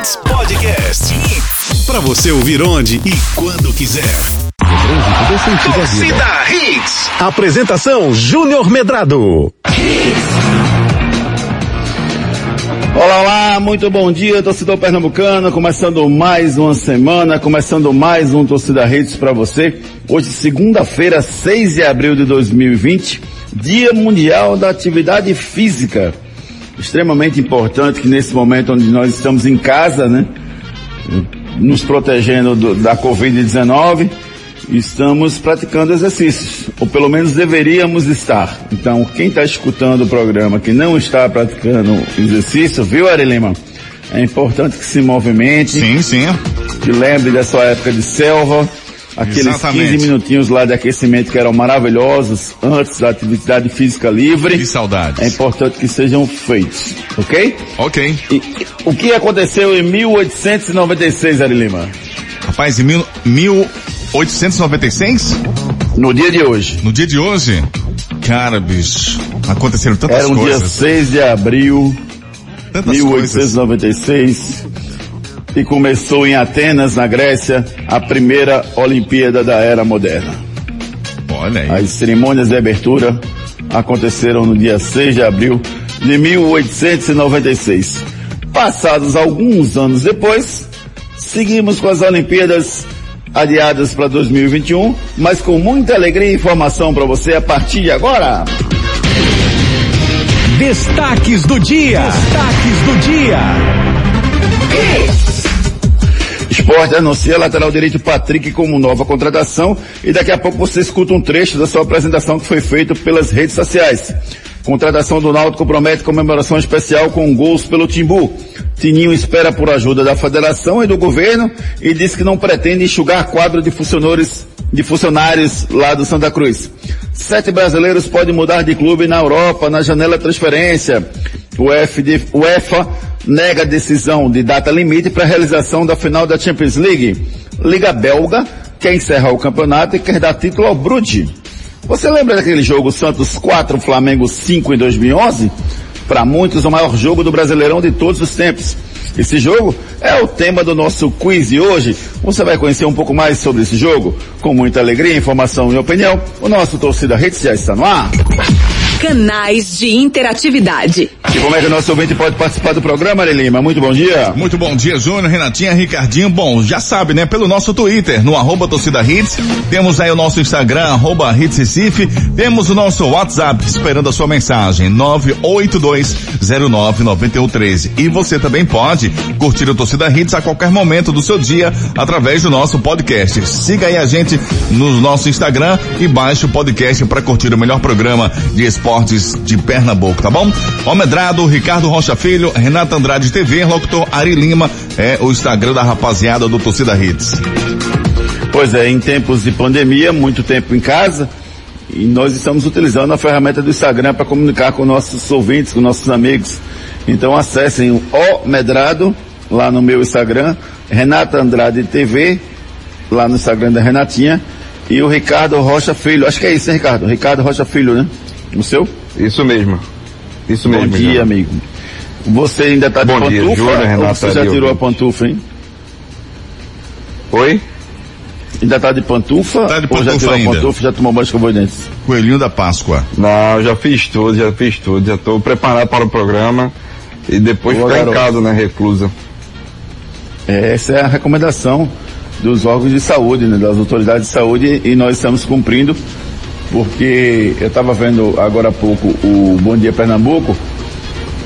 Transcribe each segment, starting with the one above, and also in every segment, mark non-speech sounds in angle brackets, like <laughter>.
Hits Podcast. Para você ouvir onde e quando quiser. Torcida Hits. Apresentação Júnior Medrado. Olá, olá, muito bom dia, torcedor pernambucano. Começando mais uma semana, começando mais um Torcida Hits para você. Hoje, segunda-feira, 6 de abril de 2020, Dia Mundial da Atividade Física extremamente importante que nesse momento onde nós estamos em casa, né, nos protegendo do, da Covid-19, estamos praticando exercícios, ou pelo menos deveríamos estar. Então, quem está escutando o programa que não está praticando exercício, viu, Ari Lima? É importante que se movimente. Sim, sim. Que lembre da sua época de selva, aqueles Exatamente. 15 minutinhos lá de aquecimento que eram maravilhosos antes da atividade física livre. Que saudades. É importante que sejam feitos, ok? Ok. E, o que aconteceu em 1896, Ari Lima? Rapaz, em mil, 1896? No dia de hoje. No dia de hoje? Cara, bicho, aconteceram tantas Era um coisas. dia 6 de abril, tantas 1896. Coisas e começou em Atenas, na Grécia, a primeira Olimpíada da Era Moderna. Olha aí. As cerimônias de abertura aconteceram no dia 6 de abril de 1896. Passados alguns anos depois, seguimos com as Olimpíadas adiadas para 2021, mas com muita alegria e informação para você a partir de agora. Destaques do dia. Destaques do dia. Esporte anuncia lateral direito Patrick como nova contratação e daqui a pouco você escuta um trecho da sua apresentação que foi feito pelas redes sociais. Contratação do Náutico promete comemoração especial com gols pelo Timbu. Tininho espera por ajuda da federação e do governo e diz que não pretende enxugar quadro de funcionários, de funcionários lá do Santa Cruz. Sete brasileiros podem mudar de clube na Europa na janela transferência. O FD, UEFA nega a decisão de data limite para a realização da final da Champions League. Liga Belga quer encerrar o campeonato e quer dar título ao Brude. Você lembra daquele jogo Santos 4, Flamengo 5 em 2011? Para muitos, o maior jogo do Brasileirão de todos os tempos. Esse jogo é o tema do nosso quiz e hoje você vai conhecer um pouco mais sobre esse jogo. Com muita alegria, informação e opinião, o nosso Torcida Redes já está no ar canais de interatividade. E como é que o nosso ouvinte pode participar do programa, Lima? Muito bom dia. Muito bom dia, Júnior, Renatinha, Ricardinho. Bom, já sabe, né? Pelo nosso Twitter, no arroba torcida hits. Temos aí o nosso Instagram, arroba hits Recife. Temos o nosso WhatsApp, esperando a sua mensagem, 982099113. E você também pode curtir o Torcida Hits a qualquer momento do seu dia, através do nosso podcast. Siga aí a gente no nosso Instagram e baixe o podcast para curtir o melhor programa de esporte Esportes de Pernambuco, tá bom? Almedrado, Ricardo Rocha Filho, Renata Andrade TV, locutor Ari Lima, é o Instagram da rapaziada do Torcida Hits. Pois é, em tempos de pandemia, muito tempo em casa, e nós estamos utilizando a ferramenta do Instagram para comunicar com nossos ouvintes, com nossos amigos. Então acessem o O Medrado, lá no meu Instagram, Renata Andrade TV, lá no Instagram da Renatinha, e o Ricardo Rocha Filho. Acho que é isso, hein, Ricardo? Ricardo Rocha Filho, né? O seu? Isso mesmo. Isso Bom mesmo. Bom dia, amigo. Você ainda está de Bom pantufa? Dia, Júlia, Renata, você já tirou a pantufa, hein? Oi? Ainda está de pantufa? Tá de ou já tirou ainda. a pantufa já tomou banho escova de dentes? Coelhinho da Páscoa. Não, já fiz tudo, já fiz tudo. Já estou preparado para o programa. E depois Boa, ficar em garoto. casa, né, reclusa. É, essa é a recomendação dos órgãos de saúde, né, das autoridades de saúde, e nós estamos cumprindo, porque eu estava vendo agora há pouco o Bom Dia Pernambuco,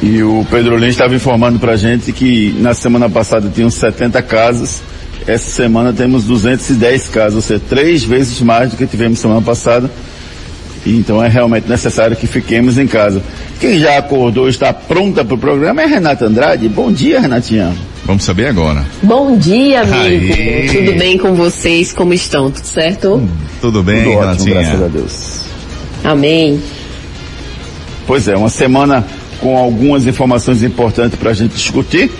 e o Pedro Lins estava informando para a gente que na semana passada tinham 70 casos, essa semana temos 210 casos, ou seja, três vezes mais do que tivemos semana passada. Então é realmente necessário que fiquemos em casa. Quem já acordou está pronta para o programa é a Renata Andrade. Bom dia, Renatinha. Vamos saber agora. Bom dia, amigo. Aê. Tudo bem com vocês? Como estão? Tudo certo? Tudo bem, Tudo ótimo, graças a? Deus. Amém. Pois é, uma semana com algumas informações importantes para a gente discutir.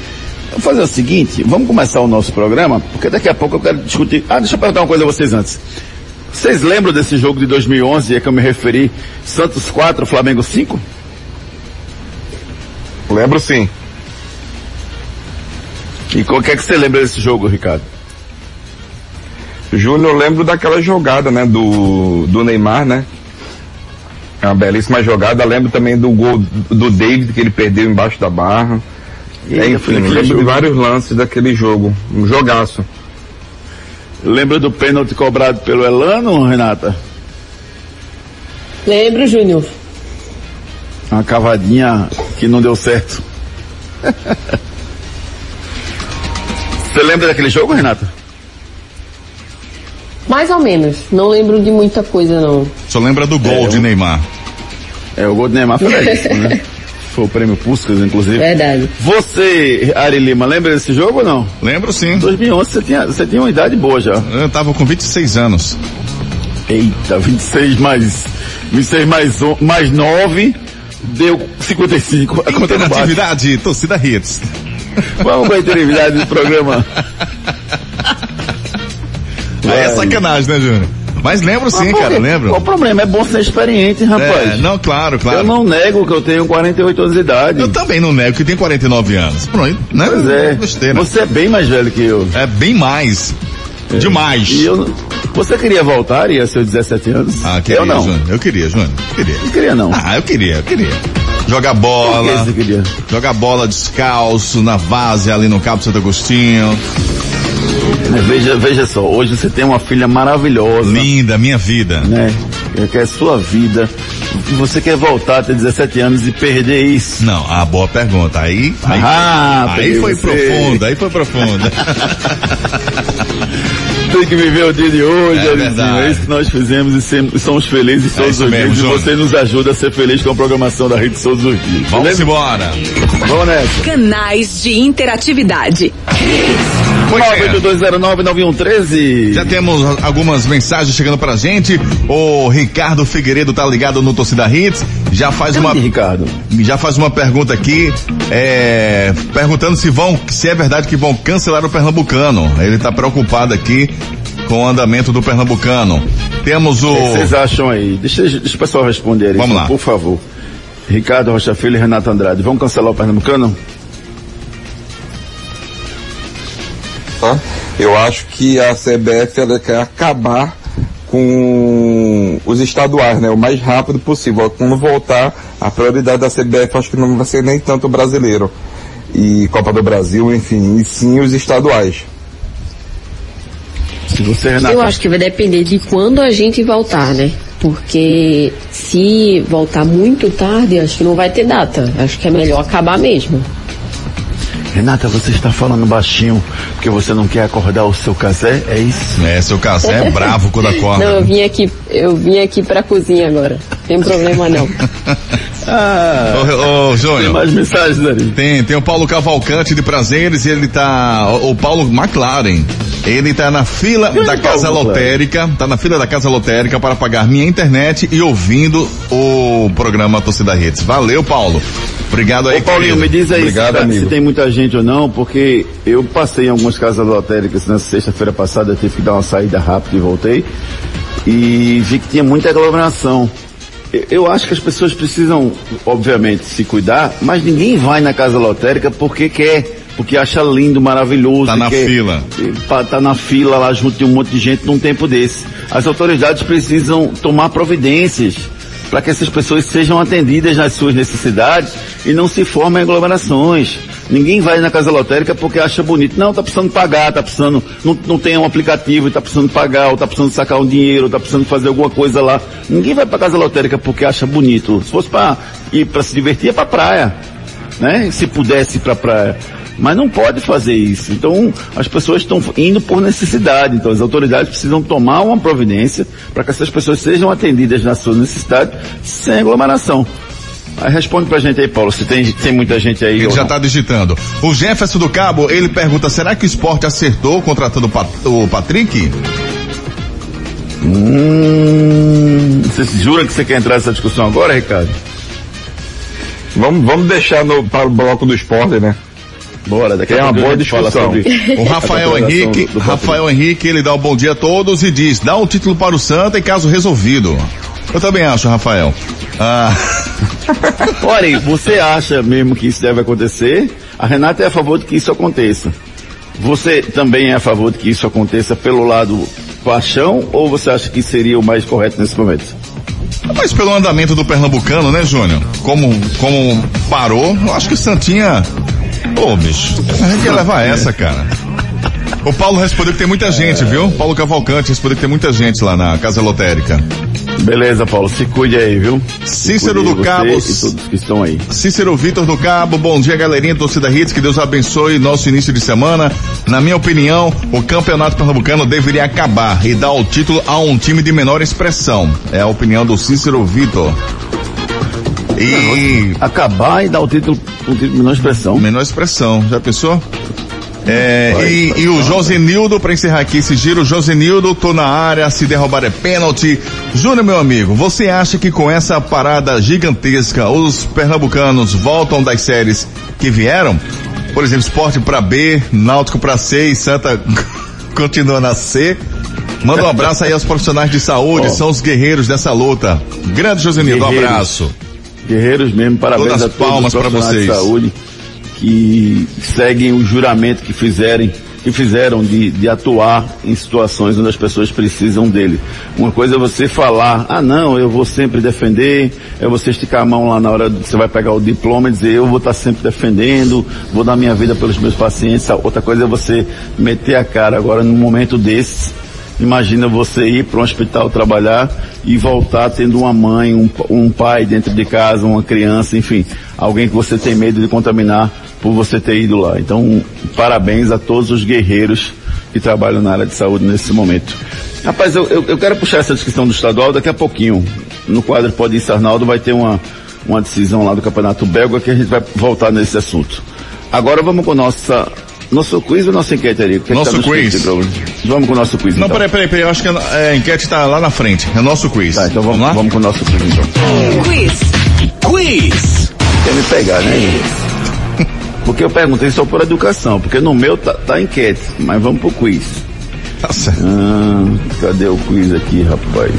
Vamos fazer o seguinte, vamos começar o nosso programa, porque daqui a pouco eu quero discutir. Ah, deixa eu perguntar uma coisa a vocês antes. Vocês lembram desse jogo de 2011 a que eu me referi? Santos 4, Flamengo 5? Lembro sim. E o que é que você lembra desse jogo, Ricardo? Júnior, eu lembro daquela jogada, né, do, do Neymar, né? É uma belíssima jogada. Lembro também do gol do David que ele perdeu embaixo da barra. E É, enfim, lembro jogo. de vários lances daquele jogo. Um jogaço. Lembra do pênalti cobrado pelo Elano, Renata? Lembro, Júnior. Uma cavadinha que não deu certo. <laughs> Você lembra daquele jogo, Renata? Mais ou menos. Não lembro de muita coisa, não. Só lembra do gol É, de eu- Neymar. É, o gol do Neymar foi <laughs> belíssimo, né? Foi o prêmio Puskas, inclusive. Verdade. Você, Ari Lima, lembra desse jogo ou não? Lembro sim. 2011 você tinha, você tinha uma idade boa já. Eu tava com 26 anos. Eita, 26 mais, 26 mais, mais 9 deu 55. A conta. Interatividade, torcida Hits. Vamos com a do programa. Aí é sacanagem, né, Júnior? Mas lembro sim, Mas cara, lembro. Qual o problema? É bom ser experiente, rapaz. É, não, claro, claro. Eu não nego que eu tenho 48 anos de idade. Eu também não nego que tem 49 anos. Pronto, né? Pois é. Besteira. Você é bem mais velho que eu. É bem mais. Demais. E eu, você queria voltar e ia seus 17 anos? Ah, queria, eu não. Júnior. Eu queria, Júnior. Queria. Não queria não. Ah, eu queria, eu queria. Que bola. queria? Jogar bola descalço, na vase ali no Cabo Santo Agostinho. Veja, veja só, hoje você tem uma filha maravilhosa, Linda, minha vida. né? Que é sua vida. E você quer voltar a ter 17 anos e perder isso? Não, a boa pergunta. Aí, aí, Ah, aí peguei foi profunda, aí foi profunda. <laughs> <laughs> Tem que viver o dia de hoje, É Arizinho. verdade. É isso que nós fizemos e sem- somos felizes É todos isso os mesmo, dias. E Júnior. você nos ajuda a ser feliz com a programação da Rede todos os dias. Vamos beleza? embora. Vamos nessa. Canais de interatividade. Pois é. 982099113. Já temos algumas mensagens chegando pra gente. O Ricardo Figueiredo tá ligado no Torcida Hits. Já faz uma, Ricardo. já faz uma pergunta aqui, é, perguntando se vão, se é verdade que vão cancelar o Pernambucano. Ele tá preocupado aqui com o andamento do Pernambucano. Temos o, O que vocês acham aí? Deixa, deixa o pessoal responder aí, Vamos lá. por favor. Ricardo Rocha Filho e Renato Andrade, vamos cancelar o Pernambucano? Tá? Eu acho que a CBF ela quer acabar com os estaduais, né? O mais rápido possível. Quando voltar, a prioridade da CBF acho que não vai ser nem tanto o brasileiro e Copa do Brasil, enfim, e sim os estaduais. Se você, Renato. Eu acho que vai depender de quando a gente voltar, né? Porque se voltar muito tarde, acho que não vai ter data. Acho que é melhor acabar mesmo. Renata, você está falando baixinho porque você não quer acordar o seu casé? É isso? é, seu Casé é bravo quando acorda. Não, eu vim aqui, eu vim aqui pra cozinha agora. Tem problema não. <laughs> Ah, Ô, ô, tem Júnior. mais mensagens ali. Tem, tem o Paulo Cavalcante de Prazeres, ele tá, o, o Paulo McLaren, ele tá na fila Grande da Paulo Casa McLaren. Lotérica, tá na fila da Casa Lotérica para pagar minha internet e ouvindo o programa Torcida Redes. Valeu, Paulo. Obrigado aí, Ô Paulinho, me querido. diz aí Obrigado, se, tá- se tem muita gente ou não, porque eu passei em algumas casas lotéricas na sexta-feira passada, eu tive que dar uma saída rápida e voltei, e vi que tinha muita aglomeração. Eu- acho que as pessoas precisam, obviamente, se cuidar, mas ninguém vai na casa lotérica porque quer, porque acha lindo, maravilhoso. Tá na quer- fila. Tá na fila lá junto de um monte de gente num tempo desse. As autoridades precisam tomar providências para que essas pessoas sejam atendidas nas suas necessidades e não se formem aglomerações. Ninguém vai na casa lotérica porque acha bonito. Não, tá precisando pagar, tá precisando, não, não tem um aplicativo tá precisando pagar, ou tá precisando sacar um dinheiro, ou tá precisando fazer alguma coisa lá. Ninguém vai pra casa lotérica porque acha bonito. Se fosse para ir para se divertir, é pra praia. Né? Se pudesse ir pra praia. Mas não pode fazer isso. Então, as pessoas estão indo por necessidade. Então, as autoridades precisam tomar uma providência para que essas pessoas sejam atendidas nas suas necessidades sem aglomeração. Aí responde pra gente aí, Paulo, se tem, tem muita gente aí. Ele já não. tá digitando. O Jefferson do Cabo, ele pergunta, será que o esporte acertou contratando o Pat- o Patrick? Hum, você jura que você quer entrar nessa discussão agora, Ricardo? Vamos, vamos deixar no, para o bloco do esporte, né? Bora, daqui É a uma pouco a boa gente fala discussão. sobre O <laughs> Rafael Henrique, do- do Rafael Henrique, ele dá o bom dia a todos e diz, dá o título para o Santa em caso resolvido. Eu também acho, Rafael. Ah, <laughs> Olha, aí, você acha mesmo que isso deve acontecer? A Renata é a favor de que isso aconteça. Você também é a favor de que isso aconteça pelo lado paixão ou você acha que seria o mais correto nesse momento? Mas pelo andamento do Pernambucano, né, Júnior? Como, como parou, eu acho que o Santinha. Ô, bicho, a gente ia levar essa, cara. O Paulo respondeu que tem muita gente, viu? Paulo Cavalcante respondeu que tem muita gente lá na Casa Lotérica. Beleza, Paulo, se cuide aí, viu? Cícero Cuide do Cabo. E todos que estão aí. Cícero Vitor do Cabo, bom dia galerinha, torcida Hits, que Deus abençoe nosso início de semana. Na minha opinião, o campeonato pernambucano deveria acabar e dar o título a um time de menor expressão. É a opinião do Cícero Vitor. E Acabar e dar o título, um título de menor expressão. menor expressão, já pensou? É, Vai, e, vai, e o. Josenildo, pra encerrar aqui esse giro, Josenildo, tô na área, se derrubar é pênalti. Júnior, meu amigo, você acha que com essa parada gigantesca, os pernambucanos voltam das séries que vieram? Por exemplo, esporte pra B, Náutico pra C e Santa <laughs> continua na C. Manda um abraço aí aos profissionais de saúde, Ó. são os guerreiros dessa luta. Grande Josenildo, um abraço. Guerreiros mesmo, parabéns Todas a todos palmas os pra profissionais de vocês. saúde que seguem o juramento que fizerem que fizeram de, de atuar em situações onde as pessoas precisam dele. Uma coisa é você falar, ah não, eu vou sempre defender, é você esticar a mão lá na hora que você vai pegar o diploma e dizer, eu vou estar sempre defendendo, vou dar minha vida pelos meus pacientes. Outra coisa é você meter a cara agora num momento desses, Imagina você ir para um hospital trabalhar e voltar tendo uma mãe, um, um pai dentro de casa, uma criança, enfim, alguém que você tem medo de contaminar por você ter ido lá. Então, parabéns a todos os guerreiros que trabalham na área de saúde nesse momento. Rapaz, eu, eu, eu quero puxar essa discussão do estadual daqui a pouquinho. No quadro Pode Ir Arnaldo vai ter uma, uma decisão lá do Campeonato Belga que a gente vai voltar nesse assunto. Agora vamos com nossa nosso quiz ou nossa enquete ali? O que é que Nosso tá no quiz. Vamos com o nosso quiz Não, então. peraí, peraí, peraí, eu acho que a, a enquete tá lá na frente. É nosso quiz. Tá, então vamos, lá? vamos com o nosso quiz então. Quiz. Quiz. Quer me pegar, né? Porque eu perguntei só por educação, porque no meu tá, tá enquete, mas vamos pro quiz. Tá certo. Ah, cadê o quiz aqui, rapaz?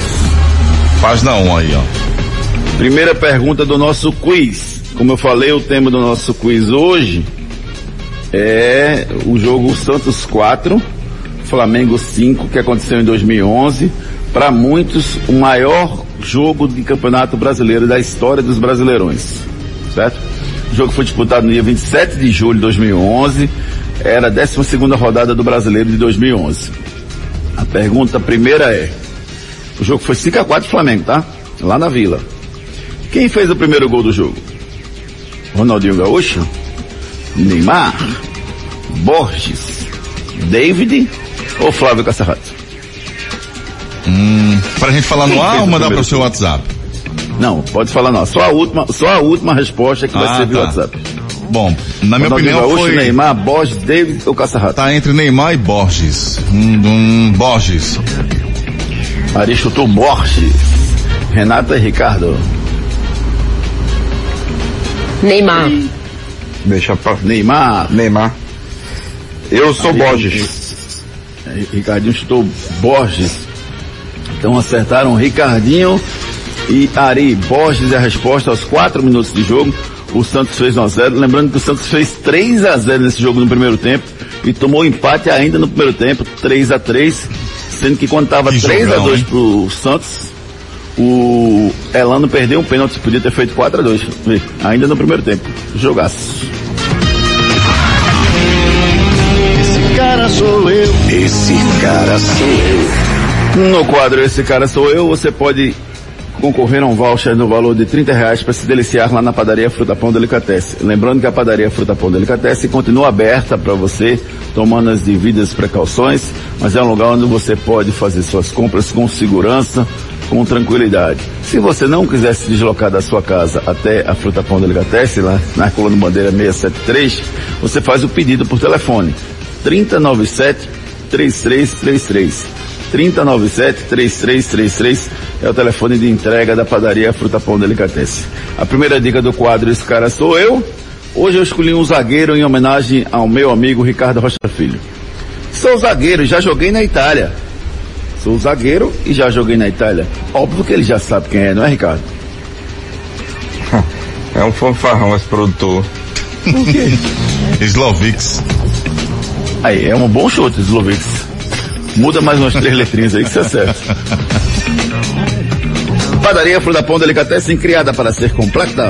Página 1 aí, ó. Primeira pergunta do nosso quiz. Como eu falei, o tema do nosso quiz hoje é o jogo Santos 4, Flamengo 5, que aconteceu em 2011. Para muitos, o maior jogo de campeonato brasileiro da história dos Brasileirões. Certo? O jogo foi disputado no dia 27 de julho de 2011. Era a 12 rodada do Brasileiro de 2011. A pergunta primeira é: o jogo foi 5 a 4 Flamengo, tá? Lá na Vila. Quem fez o primeiro gol do jogo? Ronaldinho Gaúcho? Neymar? Borges? David? Ou Flávio Caçarrato? Pra gente falar no ar ou o mandar primeiro pro seu WhatsApp? Não, pode falar não. Só a última, só a última resposta que vai Ah, ser via tá. WhatsApp. Bom, na minha opinião Gaúcho, foi... Neymar, Borges, David ou Caçarrato? Tá entre Neymar e Borges. Hum, hum, Borges. Ari chutou Borges. Renata e Ricardo. Neymar. Deixa pra Neymar. Neymar. Eu sou Borges. É, Ricardinho chutou Borges. Então acertaram Ricardinho e Ari. Borges é a resposta aos 4 minutos de jogo. O Santos fez 1x0. Lembrando que o Santos fez 3x0 nesse jogo no primeiro tempo e tomou empate ainda no primeiro tempo, 3x3. Sendo que quando estava Que 3x2 jogão, hein? pro Santos, o Elano perdeu um pênalti, podia ter feito 4x2. Vê, Ainda no primeiro tempo. Jogaço. Esse cara sou eu. No quadro Esse Cara Sou Eu, você pode concorrer a um voucher no valor de 30 reais para se deliciar lá na padaria Fruta Pão Delicatesse. Lembrando que a padaria Fruta Pão Delicatesse continua aberta para você, tomando as devidas precauções, mas é um lugar onde você pode fazer suas compras com segurança, com tranquilidade. Se você não quiser se deslocar da sua casa até a Fruta Pão Delicatesse, lá na coluna Bandeira 673, você faz o pedido por telefone. 3097 3333. 3097-3333 é o telefone de entrega da padaria Fruta Pão Delicatesse. A primeira dica do quadro Esse Cara Sou Eu. Hoje eu escolhi um zagueiro em homenagem ao meu amigo Ricardo Rocha Filho. Sou zagueiro já joguei na Itália. Sou zagueiro e já joguei na Itália. Óbvio que ele já sabe quem é, não é, Ricardo? É um fanfarrão esse produtor. <laughs> Slovics. Aí, é um bom chute, Slovics. Muda mais umas três letrinhas aí que você acerta. Padaria Fruta Pão Delicatessen criada para ser completa.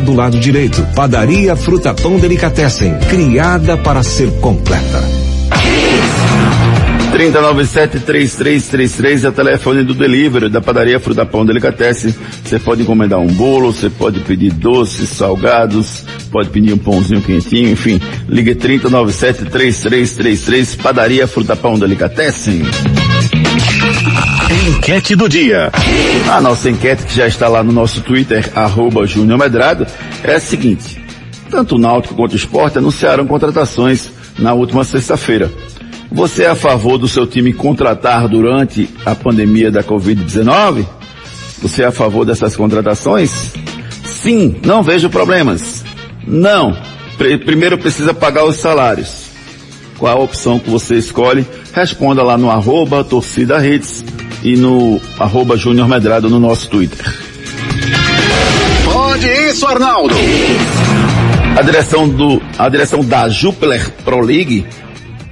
do lado direito. Padaria Fruta Pão Delicatessen, criada para ser completa. 3097-3333 é o telefone do delivery da padaria Fruta Pão Delicatessen. Você pode encomendar um bolo, você pode pedir doces, salgados, pode pedir um pãozinho quentinho, enfim. Ligue 3097-3333, padaria Fruta Pão Delicatessen. Enquete do dia. A nossa enquete que já está lá no nosso Twitter, arroba Júnior Medrado, é a seguinte. Tanto o Náutico quanto o Sport anunciaram contratações na última sexta-feira. Você é a favor do seu time contratar durante a pandemia da Covid-19? Você é a favor dessas contratações? Sim, não vejo problemas. Não. Pr- primeiro precisa pagar os salários. Qual a opção que você escolhe? Responda lá no arroba torcida hits e no arroba Júnior Medrado no nosso Twitter. Pode isso, Arnaldo. A direção do, a direção da Jupiler Pro League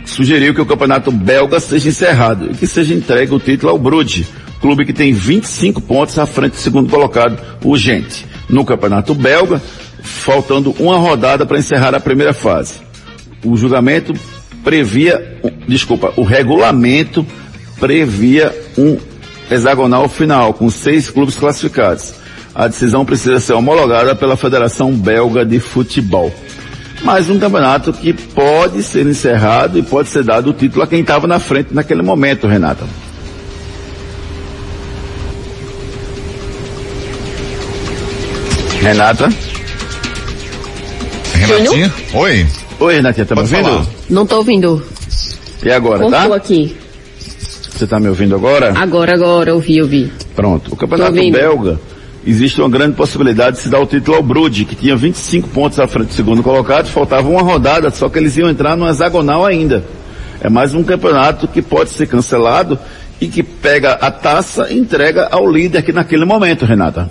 sugeriu que o campeonato belga seja encerrado e que seja entregue o título ao Bruges, clube que tem 25 pontos à frente do segundo colocado, o Gente. No campeonato belga, faltando uma rodada para encerrar a primeira fase. O julgamento previa, desculpa, o regulamento previa um hexagonal final com seis clubes classificados. A decisão precisa ser homologada pela Federação Belga de Futebol. Mais um campeonato que pode ser encerrado e pode ser dado o título a quem estava na frente naquele momento, Renata. Renata? Renatinha? Oi. Oi, Renatinha, tá me ouvindo? falar. Não tô ouvindo. E agora, Cortou tá? aqui. Você tá me ouvindo agora? Agora, agora, ouvi, ouvi. Pronto. O campeonato belga, existe uma grande possibilidade de se dar o título ao Brude, que tinha 25 pontos à frente do segundo colocado, faltava uma rodada, só que eles iam entrar no hexagonal ainda. É mais um campeonato que pode ser cancelado e que pega a taça e entrega ao líder que naquele momento, Renata.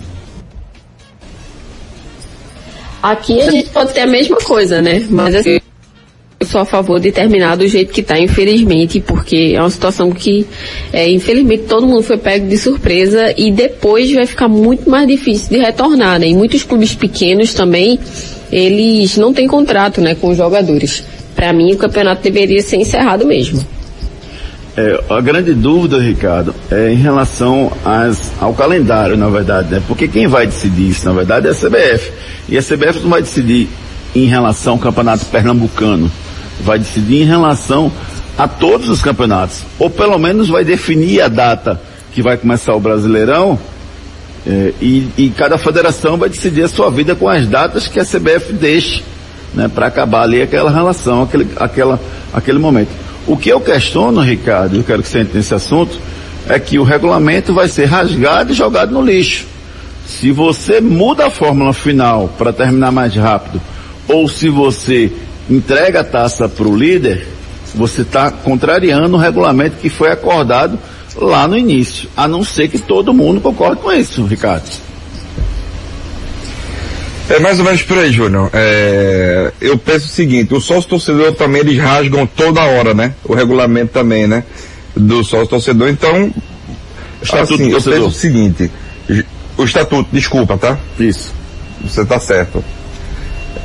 Aqui a gente pode ter a mesma coisa, né? Mas assim, eu sou a favor de terminar do jeito que tá, infelizmente, porque é uma situação que, é, infelizmente, todo mundo foi pego de surpresa e depois vai ficar muito mais difícil de retornar, né? E muitos clubes pequenos também, eles não têm contrato, né, com os jogadores. Para mim, o campeonato deveria ser encerrado mesmo. É, a grande dúvida, Ricardo, é em relação às, ao calendário, na verdade, né? Porque quem vai decidir isso, na verdade, é a CBF. E a CBF não vai decidir em relação ao campeonato pernambucano. Vai decidir em relação a todos os campeonatos. Ou pelo menos vai definir a data que vai começar o Brasileirão. é, e, e cada federação vai decidir a sua vida com as datas que a CBF deixe, né? Para acabar ali aquela relação, aquele, aquela, aquele momento. O que eu questiono, Ricardo, eu quero que você entre nesse assunto, é que o regulamento vai ser rasgado e jogado no lixo. Se você muda a fórmula final para terminar mais rápido, ou se você entrega a taça para o líder, você está contrariando o regulamento que foi acordado lá no início. A não ser que todo mundo concorde com isso, Ricardo. É mais ou menos por aí, Júnior. É, eu penso o seguinte, o sócio torcedor também eles rasgam toda hora, né? O regulamento também, né? Do sócio torcedor. Então, Estatuto assim, do eu penso torcedor. o seguinte, o estatuto, desculpa, tá? Isso. Você tá certo.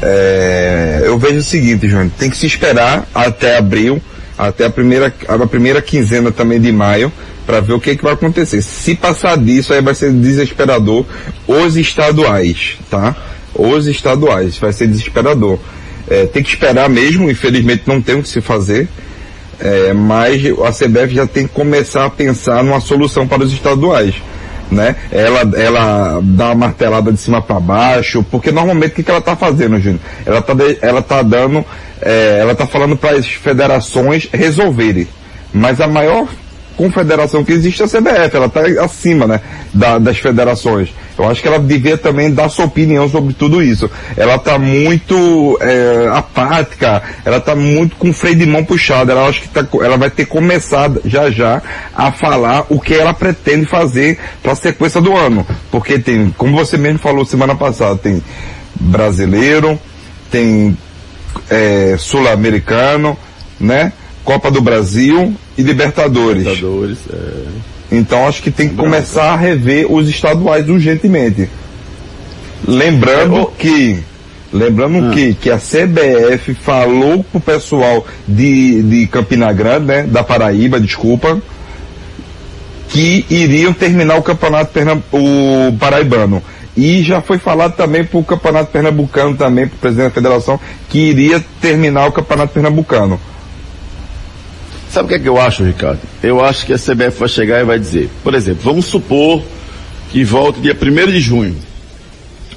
É, eu vejo o seguinte, Júnior, tem que se esperar até abril, até a primeira, a primeira quinzena também de maio, para ver o que, que vai acontecer. Se passar disso, aí vai ser desesperador os estaduais, tá? Os estaduais, vai ser desesperador. É, tem que esperar mesmo, infelizmente não tem o que se fazer, é, mas a CBF já tem que começar a pensar numa solução para os estaduais. Né? Ela, ela dá uma martelada de cima para baixo, porque normalmente o que, que ela tá fazendo, Júnior? Ela tá, de- ela tá dando é, ela está falando para as federações resolverem. Mas a maior confederação que existe é a CBF, ela está acima, né, da, das federações. Eu acho que ela devia também dar sua opinião sobre tudo isso. Ela está muito é, apática, ela está muito com freio de mão puxado. Ela acho que tá, ela vai ter começado já já a falar o que ela pretende fazer para a sequência do ano, porque tem, como você mesmo falou semana passada, tem brasileiro, tem é, sul-americano, né? Copa do Brasil e Libertadores. Libertadores, é. Então acho que tem que começar a rever os estaduais urgentemente. Lembrando que Lembrando Ah. que, que a CBF falou pro pessoal de, de Campina Grande, né? Da Paraíba, desculpa, que iriam terminar o campeonato o paraibano. E já foi falado também pro campeonato pernambucano também, pro presidente da federação, que iria terminar o campeonato pernambucano. Sabe o que é que eu acho, Ricardo? Eu acho que a CBF vai chegar e vai dizer, por exemplo, vamos supor que volte dia 1 de junho.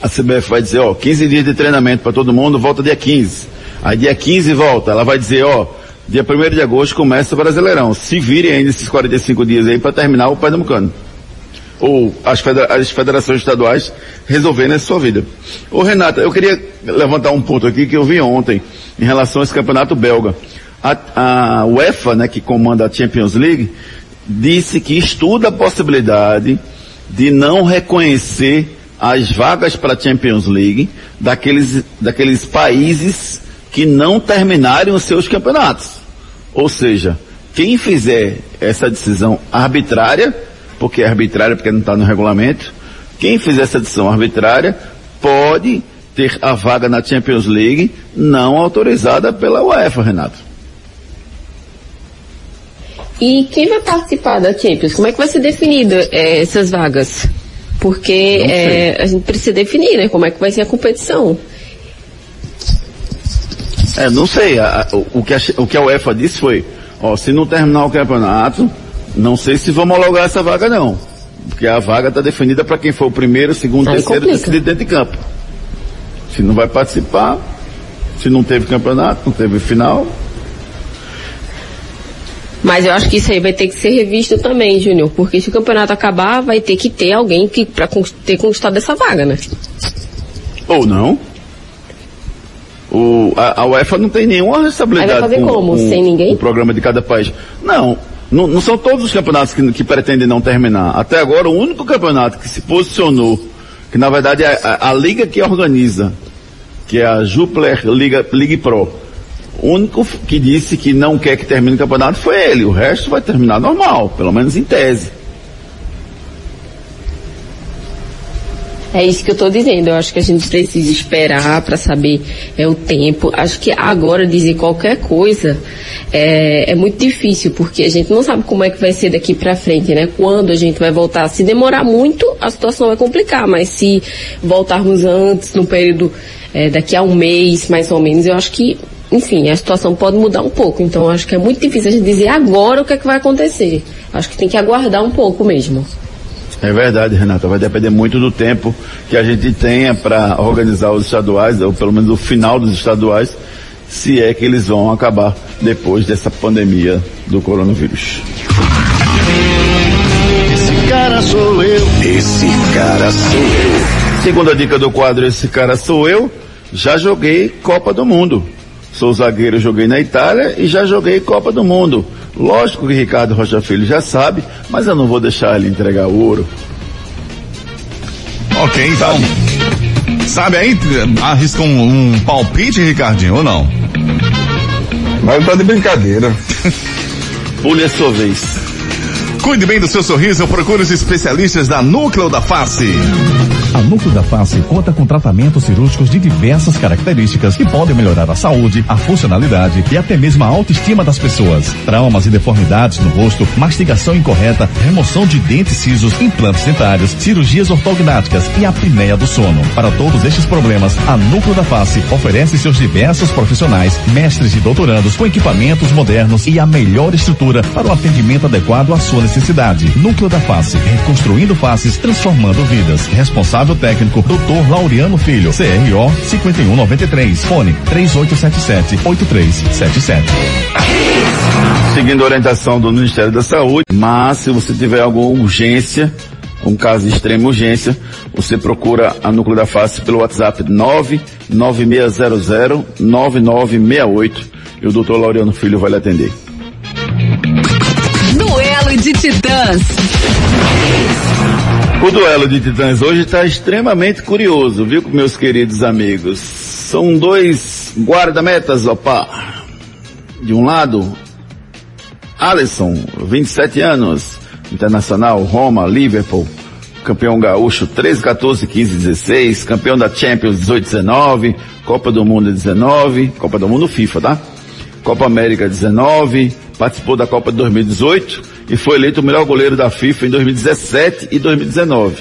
A CBF vai dizer, ó, 15 dias de treinamento para todo mundo, volta dia 15. Aí dia 15 volta, ela vai dizer, ó, dia 1 de agosto começa o Brasileirão. Se virem ainda esses 45 dias aí para terminar o Pernambucano. Ou as, federa- as federações estaduais resolverem a sua vida. Ô Renata, eu queria levantar um ponto aqui que eu vi ontem em relação a esse campeonato belga. A, a UEFA, né, que comanda a Champions League, disse que estuda a possibilidade de não reconhecer as vagas para a Champions League daqueles, daqueles países que não terminarem os seus campeonatos. Ou seja, quem fizer essa decisão arbitrária, porque é arbitrária porque não está no regulamento, quem fizer essa decisão arbitrária pode ter a vaga na Champions League não autorizada pela UEFA, Renato. E quem vai participar da Champions? Como é que vai ser definido eh, essas vagas? Porque eh, a gente precisa definir, né? Como é que vai ser a competição. É, não sei. a- a- o, que a, o que a UEFA disse foi, ó, se não terminar o campeonato, não sei se vão homologar essa vaga não. Porque a vaga está definida para quem for o primeiro, segundo, Aí terceiro decidido dentro de campo. Se não vai participar, se não teve campeonato, não teve final, Mas eu acho que isso aí vai ter que ser revisto também, Júnior. Porque se o campeonato acabar, vai ter que ter alguém que para ter conquistado essa vaga, né? ou não. O, a, a UEFA não tem nenhuma responsabilidade Aí vai fazer com, como? com Sem ninguém? o programa de cada país. Não, não, não são todos os campeonatos que, que pretendem não terminar. Até agora, o único campeonato que se posicionou, que na verdade é a, a liga que organiza, que é a Jupiler Liga, League Pro, o único que disse que não quer que termine o campeonato foi ele. O resto vai terminar normal, pelo menos em tese. É isso que eu tô dizendo. Eu acho que a gente precisa esperar para saber é o tempo. Acho que agora dizer qualquer coisa é, é muito difícil porque a gente não sabe como é que vai ser daqui para frente, né? Quando a gente vai voltar. Se demorar muito, a situação vai complicar. Mas se voltarmos antes, no período é, daqui a um mês, mais ou menos, eu acho que, enfim, a situação pode mudar um pouco. Então, acho que é muito difícil a gente dizer agora o que é que vai acontecer. Acho que tem que aguardar um pouco mesmo. É verdade, Renata. Vai depender muito do tempo que a gente tenha para organizar os estaduais, ou pelo menos o final dos estaduais, se é que eles vão acabar depois dessa pandemia do coronavírus. Esse cara sou eu. Esse cara sou eu. Segunda dica do quadro Esse Cara Sou Eu, já joguei Copa do Mundo. Sou zagueiro, joguei na Itália e já joguei Copa do Mundo. Lógico que Ricardo Rocha Filho já sabe, mas eu não vou deixar ele entregar ouro. Ok, então. Sabe aí, arrisca um, um palpite, Ricardinho, ou não? Mas tá de brincadeira. <laughs> Pule a sua vez. Cuide bem do seu sorriso, procure os especialistas da Núcleo da Face. A Núcleo da Face conta com tratamentos cirúrgicos de diversas características que podem melhorar a saúde, a funcionalidade e até mesmo a autoestima das pessoas. Traumas e deformidades no rosto, mastigação incorreta, remoção de dentes cisos, implantes dentários, cirurgias ortognáticas e apneia do sono. Para todos estes problemas, a Núcleo da Face oferece seus diversos profissionais, mestres e doutorandos com equipamentos modernos e a melhor estrutura para o atendimento adequado à sua necessidade. Núcleo da Face, reconstruindo faces, transformando vidas. Responsável técnico, Dr. Laureano Filho, CRO 5193, fone 3877-8377. Seguindo a orientação do Ministério da Saúde, mas se você tiver alguma urgência, um caso de extrema urgência, você procura a Núcleo da Face pelo WhatsApp 99600-9968 e o Dr. Laureano Filho vai lhe atender. Duelo de Titãs. O duelo de titãs hoje está extremamente curioso, viu, meus queridos amigos? São dois guarda-metas, opa. De um lado, Alisson, 27 anos, internacional, Roma, Liverpool, campeão gaúcho 13, 14, 15, 16, campeão da Champions 18, 19, Copa do Mundo 19, Copa do Mundo FIFA, tá? Copa América 19, participou da Copa de 2018 e foi eleito o melhor goleiro da FIFA em 2017 e 2019.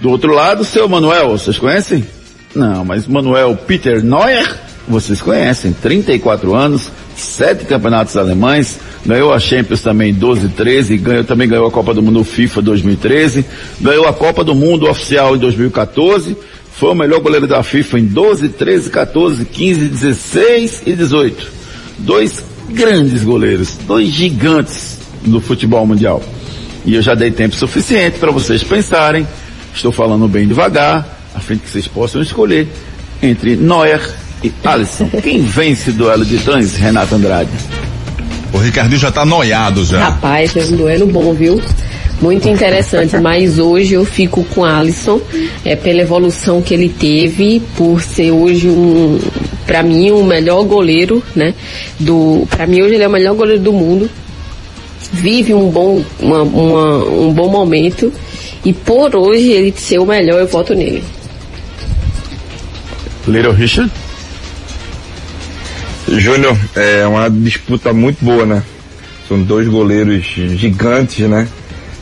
Do outro lado, seu Manuel, vocês conhecem? Não, mas Manuel Peter Neuer, vocês conhecem, 34 anos, sete campeonatos alemães, ganhou a Champions também em 12 13, ganhou, também ganhou a Copa do Mundo FIFA 2013, ganhou a Copa do Mundo oficial em 2014, foi o melhor goleiro da FIFA em 12, 13, 14, 15, 16 e 18. Dois grandes goleiros, dois gigantes do futebol mundial. E eu já dei tempo suficiente para vocês pensarem, estou falando bem devagar, a fim de que vocês possam escolher entre Neuer e Alisson. <laughs> Quem vence o duelo de titãs, Renato Andrade? O Ricardinho já tá noiado já. Rapaz, é um duelo bom, viu? Muito interessante, mas hoje eu fico com Alisson, é, pela evolução que ele teve, por ser hoje um, para mim, o melhor goleiro, né? Do, para mim hoje ele é o melhor goleiro do mundo. Vive um bom, uma, uma, um bom momento e por hoje ele ser o melhor, eu voto nele. Little Richard? Júnior, é uma disputa muito boa, né? São dois goleiros gigantes, né?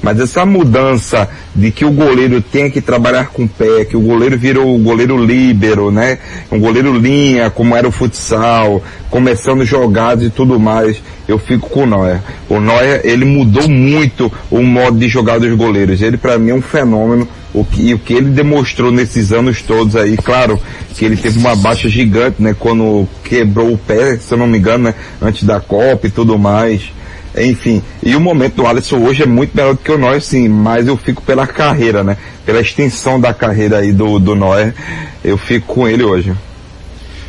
Mas essa mudança de que o goleiro tem que trabalhar com o pé, que o goleiro virou o goleiro líbero, né? Um goleiro linha, como era o futsal, começando jogadas e tudo mais, eu fico com o Neuer. O Neuer, ele mudou muito o modo de jogar dos goleiros. Ele para mim é um fenômeno. O que, o que ele demonstrou nesses anos todos aí, claro que ele teve uma baixa gigante, né? Quando quebrou o pé, se eu não me engano, né? Antes da Copa e tudo mais. Enfim, e o momento do Alisson hoje é muito melhor do que o Neuer, sim, mas eu fico pela carreira, né? Pela extensão da carreira aí do, do Neuer, eu fico com ele hoje.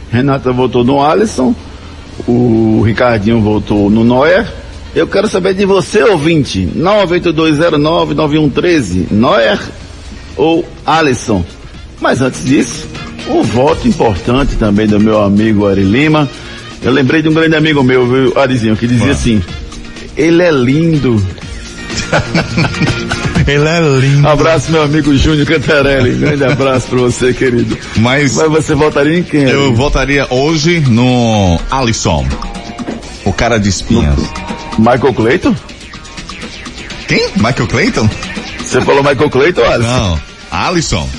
Renata votou no Alisson, o Ricardinho votou no Neuer. Eu quero saber de você, ouvinte, 982099113, Neuer ou Alisson? Mas antes disso, o voto importante também do meu amigo Ari Lima. Eu lembrei de um grande amigo meu, viu, Arizinho, que dizia assim, ele é lindo. <laughs> Ele é lindo. Abraço, meu amigo Júnior Cantarelli. <laughs> Grande abraço pra você, querido. Mas, Mas você votaria em quem? eu Ari? votaria hoje no Alisson. O cara de espinhas. Michael Clayton? Quem? Michael Clayton? Você falou Michael Clayton, Alisson? Não. Alisson.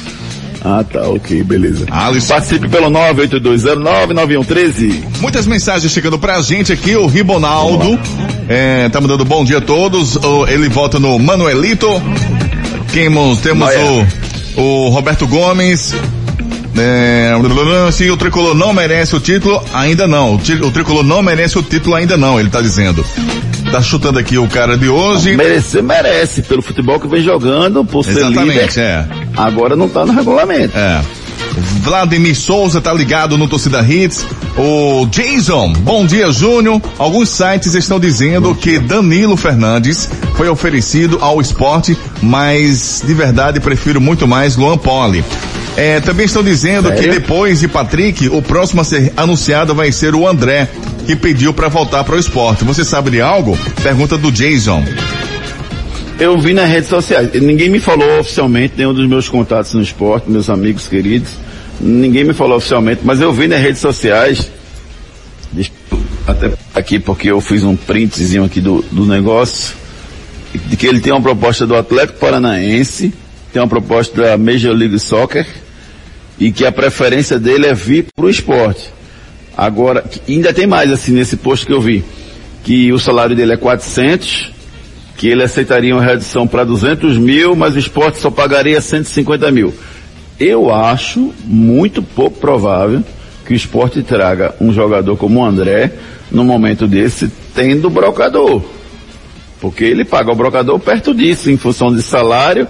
Ah, tá, ok, beleza. Alisson. Participe pelo 982099113. Muitas mensagens chegando pra gente aqui. O Ribonaldo é, tá mandando bom dia a todos. O- ele vota no Manuelito. Temos Noia. o, o Roberto Gomes. É, se o tricolor não merece o título, ainda não. O, tricolor não merece o título, ainda não, ele tá dizendo. Tá chutando aqui o cara de hoje. Merecer, merece, pelo futebol que vem jogando, por ser Exatamente, líder. é. Agora não tá no regulamento. É. Vladimir Souza tá ligado no Torcida Hits. O Jason, bom dia Júnior. Alguns sites estão dizendo que Danilo Fernandes foi oferecido ao esporte, mas de verdade prefiro muito mais Luan Poli. É, também estão dizendo que Sério? depois de Patrick, o próximo a ser anunciado vai ser o André, que pediu para voltar para o esporte. Você sabe de algo? Pergunta do Jason. Eu vi nas redes sociais. Ninguém me falou oficialmente, nenhum dos meus contatos no esporte, meus amigos queridos. Ninguém me falou oficialmente, mas eu vi nas redes sociais. Até aqui porque eu fiz um printzinho aqui do, do negócio. De que ele tem uma proposta do Atlético Paranaense, tem uma proposta da Major League Soccer e que a preferência dele é vir para o esporte. Agora, ainda tem mais assim nesse posto que eu vi, que o salário dele é 400 que ele aceitaria uma redução para 200 mil, mas o esporte só pagaria 150 mil. Eu acho muito pouco provável que o esporte traga um jogador como o André no momento desse, tendo brocador. Porque ele paga o brocador perto disso, em função de salário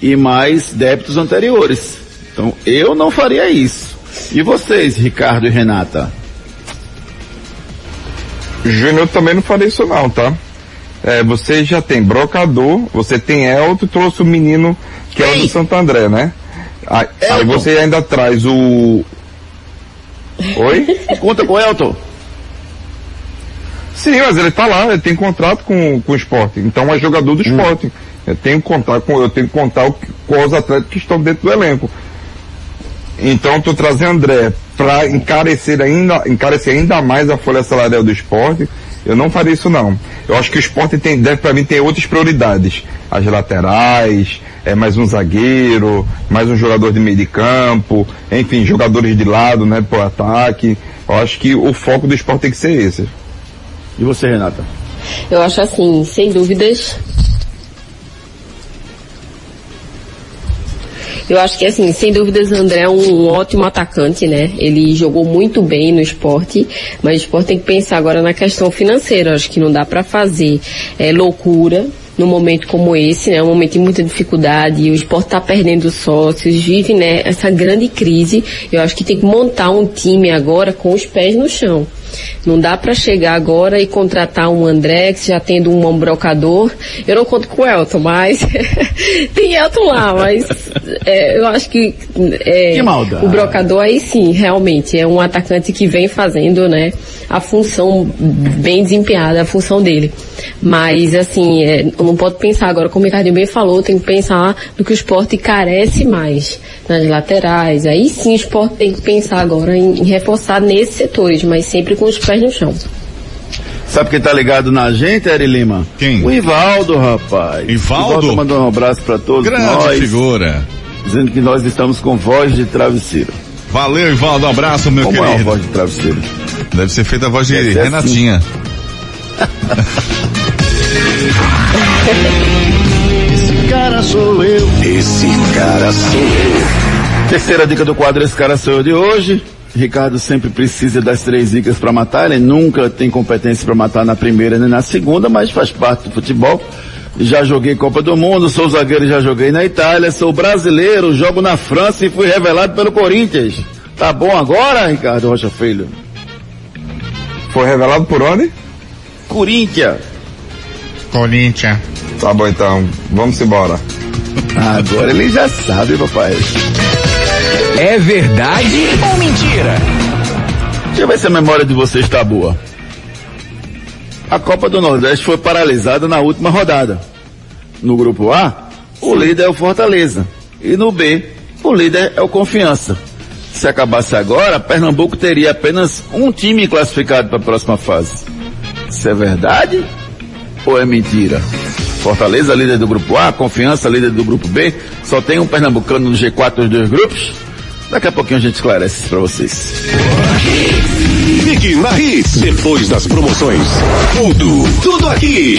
e mais débitos anteriores. Então eu não faria isso. E vocês, Ricardo e Renata? Júnior também não faria isso não, tá? É, você já tem brocador, você tem Elton, trouxe o menino que é o do Santo André, né? Aí, aí você ainda traz o. Oi? Conta com o Elton. Sim, mas ele tá lá, ele tem contrato com, com o esporte. Então é jogador do esporte. Hum. Eu tenho que contar com, eu tenho que contar com os atletas que estão dentro do elenco. Então tu trazer André para encarecer ainda, encarecer ainda mais a folha salarial do esporte, eu não faria isso não. Eu acho que o esporte tem, deve para mim ter outras prioridades. As laterais, é mais um zagueiro, mais um jogador de meio de campo, enfim, jogadores de lado, né, pro ataque. Eu acho que o foco do esporte tem que ser esse. E você, Renata? Eu acho assim, sem dúvidas, Eu acho que, assim, sem dúvidas, André é um, ótimo atacante, né? Ele jogou muito bem no esporte, mas o esporte tem que pensar agora na questão financeira. Eu acho que não dá para fazer é, loucura num momento como esse, né? Um momento de muita dificuldade, o esporte está perdendo sócios, vive, né, essa grande crise. Eu acho que tem que montar um time agora com os pés no chão. Não dá para chegar agora e contratar um André, que já tendo um brocador. Eu não conto com o Elton, mas <laughs> tem Elton lá, mas é, eu acho que, é, que o brocador aí sim, realmente, é um atacante que vem fazendo, né, a função bem desempenhada, a função dele. Mas, assim, é, eu não pode pensar agora, como o Ricardinho bem falou, tem que pensar no que o esporte carece mais, nas laterais. Aí sim o esporte tem que pensar agora em, em reforçar nesses setores, mas sempre com os pés no chão. Sabe quem tá ligado na gente, Eri Lima? Quem? O Ivaldo, rapaz. Ivaldo? Ivaldo mandando um abraço para todos Grande nós. figura. Dizendo que nós estamos com voz de travesseiro. Valeu, Ivaldo. Um abraço, meu Como querido. é a voz de travesseiro? Deve ser feita a voz de Deve ser Renatinha. <laughs> Esse cara sou eu. Esse cara sou eu. Terceira dica do quadro Esse Cara Sou Eu de hoje. Ricardo sempre precisa das três dicas para matar. Ele nunca tem competência para matar na primeira nem na segunda, mas faz parte do futebol. Já joguei Copa do Mundo, sou zagueiro, já joguei na Itália, sou brasileiro, jogo na França e fui revelado pelo Corinthians. Tá bom agora, Ricardo Rocha Filho? Foi revelado por onde? Corinthians. Corinthians. Tá bom então, vamos embora. Agora ele já sabe, papai. É verdade ou mentira? Deixa eu ver se a memória de vocês está boa. A Copa do Nordeste foi paralisada na última rodada. No grupo A, o líder é o Fortaleza. E no B, o líder é o Confiança. Se acabasse agora, Pernambuco teria apenas um time classificado para a próxima fase. Isso é verdade ou é mentira? Fortaleza, líder do grupo A, Confiança, líder do grupo B, só tem um pernambucano no G4 dos dois grupos? Daqui a pouquinho a gente esclarece para vocês. Fique na Hits. Depois das promoções. Tudo, tudo aqui.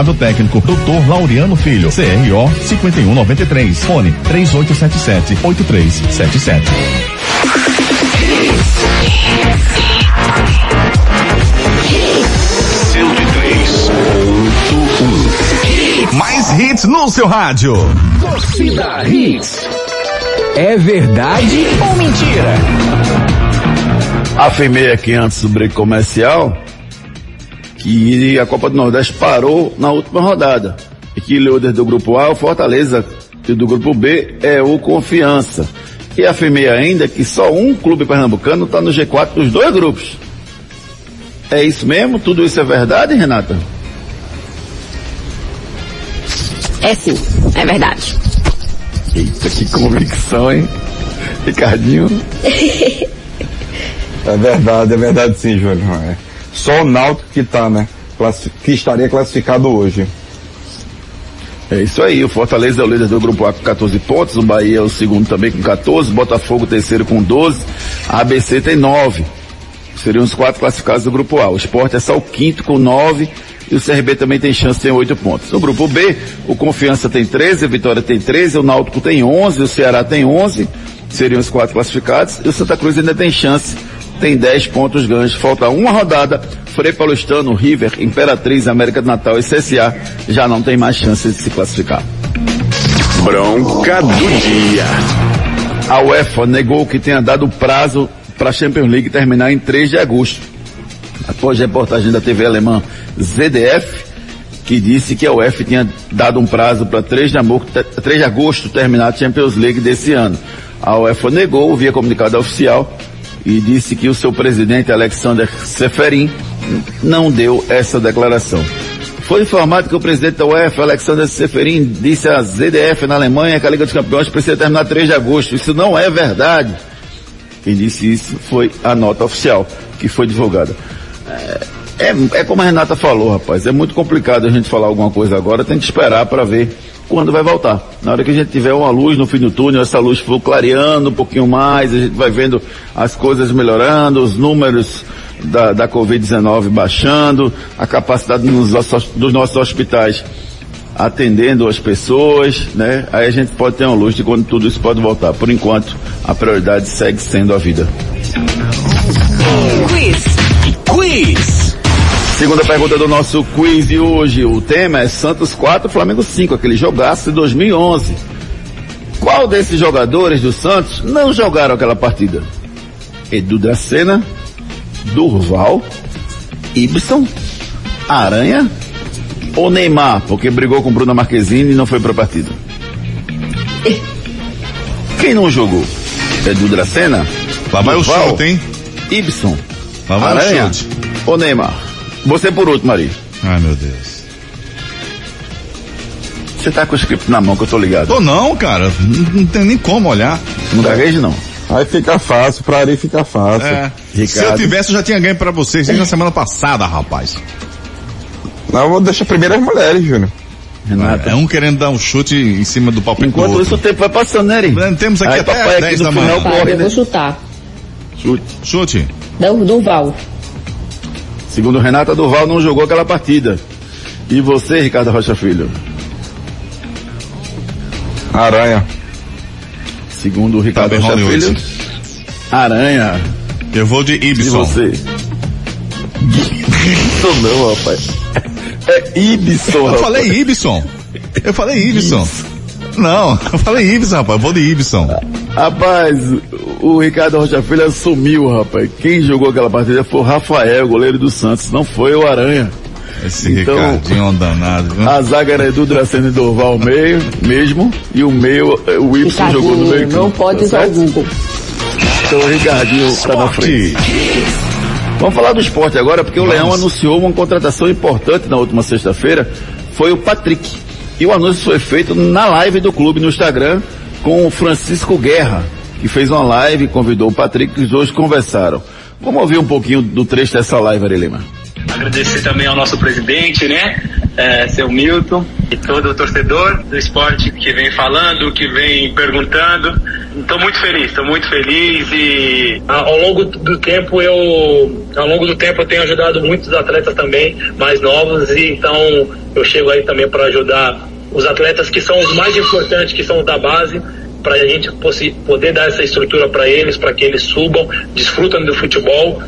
técnico, Dr. Laureano Filho, CRO 5193, fone 3877 8377. Mais hits no seu rádio. Torcida Hits. É verdade ou mentira? Afirmei aqui antes do break comercial que a Copa do Nordeste parou na última rodada. E que líder do grupo A é o Fortaleza e do grupo B é o Confiança. E afirmei ainda que só um clube pernambucano está no G4 dos dois grupos. É isso mesmo? Tudo isso é verdade, Renata? É sim, é verdade. Eita, que convicção, hein? Ricardinho. <laughs> É verdade, é verdade sim, Júnior. É. Só o Náutico que tá, né? Que estaria classificado hoje. É isso aí, o Fortaleza é o líder do grupo A com 14 pontos, o Bahia é o segundo também com 14, Botafogo terceiro com 12, a ABC tem 9. Seriam os quatro classificados do grupo A. O Sport é só o quinto com 9 e o CRB também tem chance, tem 8 pontos. No grupo B, o Confiança tem 13, a Vitória tem 13, o Náutico tem 11, o Ceará tem 11, seriam os quatro classificados, e o Santa Cruz ainda tem chance, tem 10 pontos ganhos. Falta uma rodada, Frei Paulistano, River, Imperatriz, América do Natal e CSA já não tem mais chance de se classificar. Bronca do dia. A UEFA negou que tenha dado prazo para a Champions League terminar em 3 de agosto. Após reportagem da TV alemã ZDF, que disse que a UEFA tinha dado um prazo para 3 de, amo- 3 de agosto terminar a Champions League desse ano. A UEFA negou via comunicado oficial e disse que o seu presidente Alexander Seferin não deu essa declaração. Foi informado que o presidente da UEFA, Alexander Seferin, disse à ZDF na Alemanha que a Liga dos Campeões precisa terminar 3 de agosto. Isso não é verdade. Quem disse isso foi a nota oficial que foi divulgada. É, é, é como a Renata falou, rapaz. É muito complicado a gente falar alguma coisa agora. Tem que esperar para ver quando vai voltar. Na hora que a gente tiver uma luz no fim do túnel, essa luz for clareando um pouquinho mais, a gente vai vendo as coisas melhorando, os números da, da Covid-19 baixando, a capacidade dos nossos, dos nossos hospitais atendendo as pessoas, né? Aí a gente pode ter uma luz de quando tudo isso pode voltar. Por enquanto, a prioridade segue sendo a vida. Quiz. Quiz. Segunda pergunta do nosso quiz de hoje. O tema é Santos 4, Flamengo 5, aquele jogaço de 2011. Qual desses jogadores do Santos não jogaram aquela partida? Edu Dracena, Durval, Ibson, Aranha ou Neymar, porque brigou com Bruna Marquezine e não foi pra partida? Quem não jogou? Edu Dracena? Lá vai o Durval, chute, hein? Ibson, Lá vai Aranha o chute. ou Neymar? Você por último, Maria. Ai, meu Deus. Você tá com o script na mão que eu tô ligado. Tô não, cara. Não, não tem nem como olhar. Não gagueje não. Aí fica fácil, pra Ari fica fácil. É. Se eu tivesse, eu já tinha ganho pra vocês desde a semana passada, rapaz. Não, eu vou deixar primeiro as mulheres, Júnior. Renata. É um querendo dar um chute em cima do palpite do Enquanto outro. isso o tempo vai passando, né, Eri? Temos aqui Aí, até papai, aqui 10 no da final manhã. eu né? vou chutar. Chute. Chute. Do, Duval. Segundo Renata Duval, não jogou aquela partida. E você, Ricardo Rocha Filho? Aranha. Segundo o Ricardo Tá Rocha. Filho, Aranha. Eu vou de E Ibson. você? Ibson não, rapaz. É Ibson, Eu rapaz. falei Ibson. Eu falei Ibson. Não, eu falei Ibson, rapaz. Eu vou de Ibson. Rapaz, o Ricardo Rocha Filho assumiu, rapaz. Quem jogou aquela partida foi o Rafael, goleiro do Santos. Não foi o Aranha. Esse Então- Ricardinho é um danado, viu? A zaga era Edu Dracena e Dorval meio, mesmo. E o meio, eh, o Y jogou no meio. Ricardinho, não campo, pode tá usar o? Google. Então o Ricardinho tá na frente. Vamos falar do esporte agora, porque o Leão anunciou uma contratação importante na última sexta-feira. Foi o Patrick. E o anúncio foi feito na live do clube no Instagram com o Francisco Guerra, que fez uma live, convidou o Patrick e os dois conversaram. Vamos ouvir um pouquinho do trecho dessa live, Ari Lima. Agradecer também ao nosso presidente, né? É, seu Milton e todo o torcedor do esporte que vem falando, que vem perguntando. Estou muito feliz, estou muito feliz e ao longo do tempo eu ao longo do tempo eu tenho ajudado muitos atletas também mais novos e então eu chego aí também para ajudar os atletas que são os mais importantes, que são os da base, para a gente poder dar essa estrutura para eles, para que eles subam, desfrutam do futebol.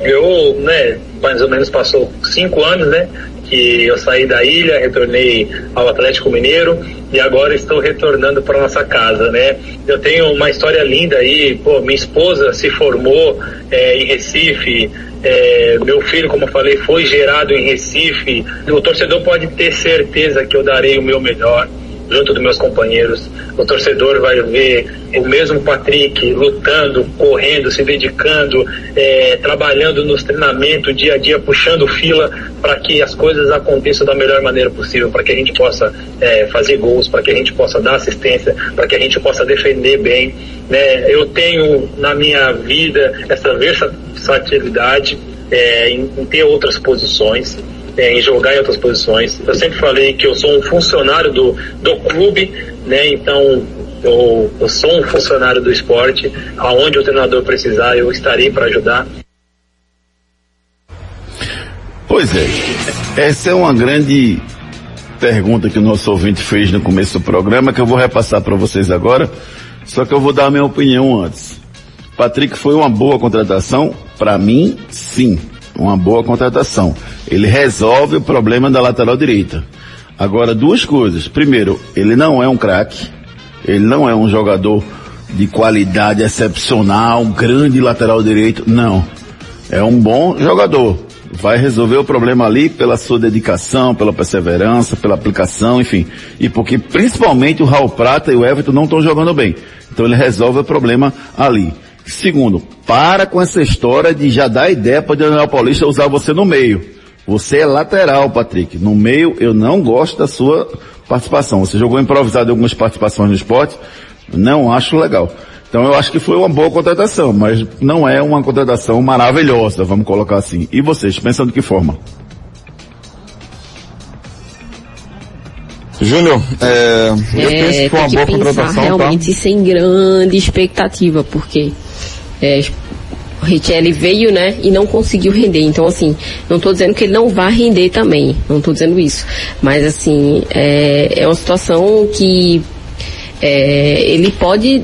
Eu, né, mais ou menos passou cinco anos, né, que eu saí da ilha, retornei ao Atlético Mineiro e agora estou retornando para nossa casa, né. Eu tenho uma história linda aí, pô, minha esposa se formou é, em Recife, é, meu filho, como eu falei, foi gerado em Recife. O torcedor pode ter certeza que eu darei o meu melhor junto dos meus companheiros. O torcedor vai ver o mesmo Patrick lutando, correndo, se dedicando, é, trabalhando nos treinamentos dia a dia, puxando fila para que as coisas aconteçam da melhor maneira possível, para que a gente possa é, fazer gols, para que a gente possa dar assistência, para que a gente possa defender bem. Né? Eu tenho na minha vida essa versatilidade é, em, em ter outras posições é, em jogar em outras posições. Eu sempre falei que eu sou um funcionário do, do clube, né? Então eu, eu sou um funcionário do esporte. Aonde o treinador precisar, eu estarei para ajudar. Pois é, essa é uma grande pergunta que o nosso ouvinte fez no começo do programa, que eu vou repassar para vocês agora, só que eu vou dar a minha opinião antes. Patrick foi uma boa contratação? Para mim, sim, uma boa contratação. Ele resolve o problema da lateral direita. Agora, duas coisas. Primeiro, ele não é um craque, ele não é um jogador de qualidade excepcional, grande lateral direito, não. É um bom jogador. Vai resolver o problema ali pela sua dedicação, pela perseverança, pela aplicação, enfim. E porque principalmente o Raul Prata e o Everton não estão jogando bem. Então ele resolve o problema ali. Segundo, para com essa história de já dar ideia para o Daniel Paulista usar você no meio. Você é lateral, Patrick. No meio, eu não gosto da sua participação. Você jogou improvisado em algumas participações no esporte. Não acho legal. Então eu acho que foi uma boa contratação, mas não é uma contratação maravilhosa, vamos colocar assim. E vocês, pensam de que forma? Júnior, é, eu É, penso que foi uma boa que contratação, tá? realmente sem grande expectativa, porque é, o Richelli veio, né, e não conseguiu render. Então, assim, não estou dizendo que ele não vai render também, não estou dizendo isso. Mas, assim, é, é uma situação que é, ele pode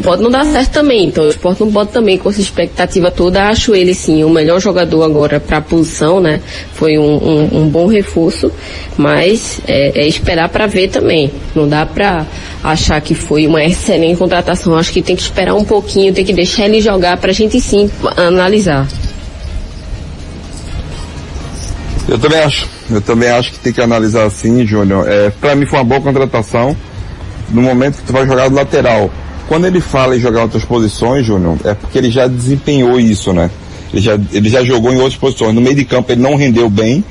pode não dar certo também. Então o esporte não pode também com essa expectativa toda. Acho ele sim o melhor jogador agora para a posição, né? Foi um, um, um bom reforço, mas é, é esperar para ver também. Não dá para achar que foi uma excelente contratação. Acho que tem que esperar um pouquinho, tem que deixar ele jogar para a gente sim analisar. Eu também acho. Eu também acho que tem que analisar assim, Júnior. É, para mim foi uma boa contratação. No momento que tu vai jogar do lateral. Quando ele fala em jogar outras posições, Júnior, é porque ele já desempenhou isso, né? Ele já, ele já jogou em outras posições. No meio de campo ele não rendeu bem.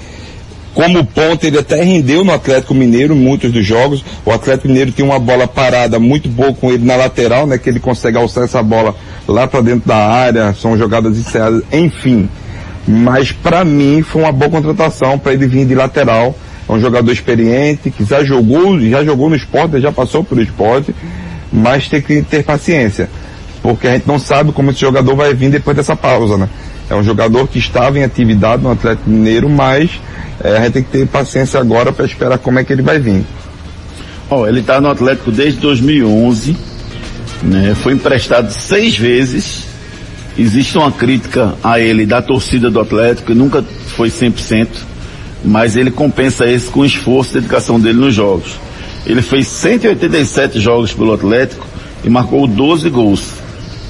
Como ponta, ele até rendeu no Atlético Mineiro, muitos dos jogos. O Atlético Mineiro tem uma bola parada muito boa com ele na lateral, né? Que ele consegue alçar essa bola lá para dentro da área. São jogadas encerradas, enfim. Mas para mim foi uma boa contratação para ele vir de lateral. É um jogador experiente, que já jogou, já jogou no esporte, já passou pelo esporte, mas tem que ter paciência. Porque a gente não sabe como esse jogador vai vir depois dessa pausa, né? É um jogador que estava em atividade no Atlético Mineiro, mas é, a gente tem que ter paciência agora para esperar como é que ele vai vir. Ó, ele está no Atlético desde 2011, né? Foi emprestado seis vezes. Existe uma crítica a ele da torcida do Atlético, nunca foi 100%, mas ele compensa isso com o esforço e dedicação dele nos jogos. Ele fez 187 jogos pelo Atlético e marcou 12 gols.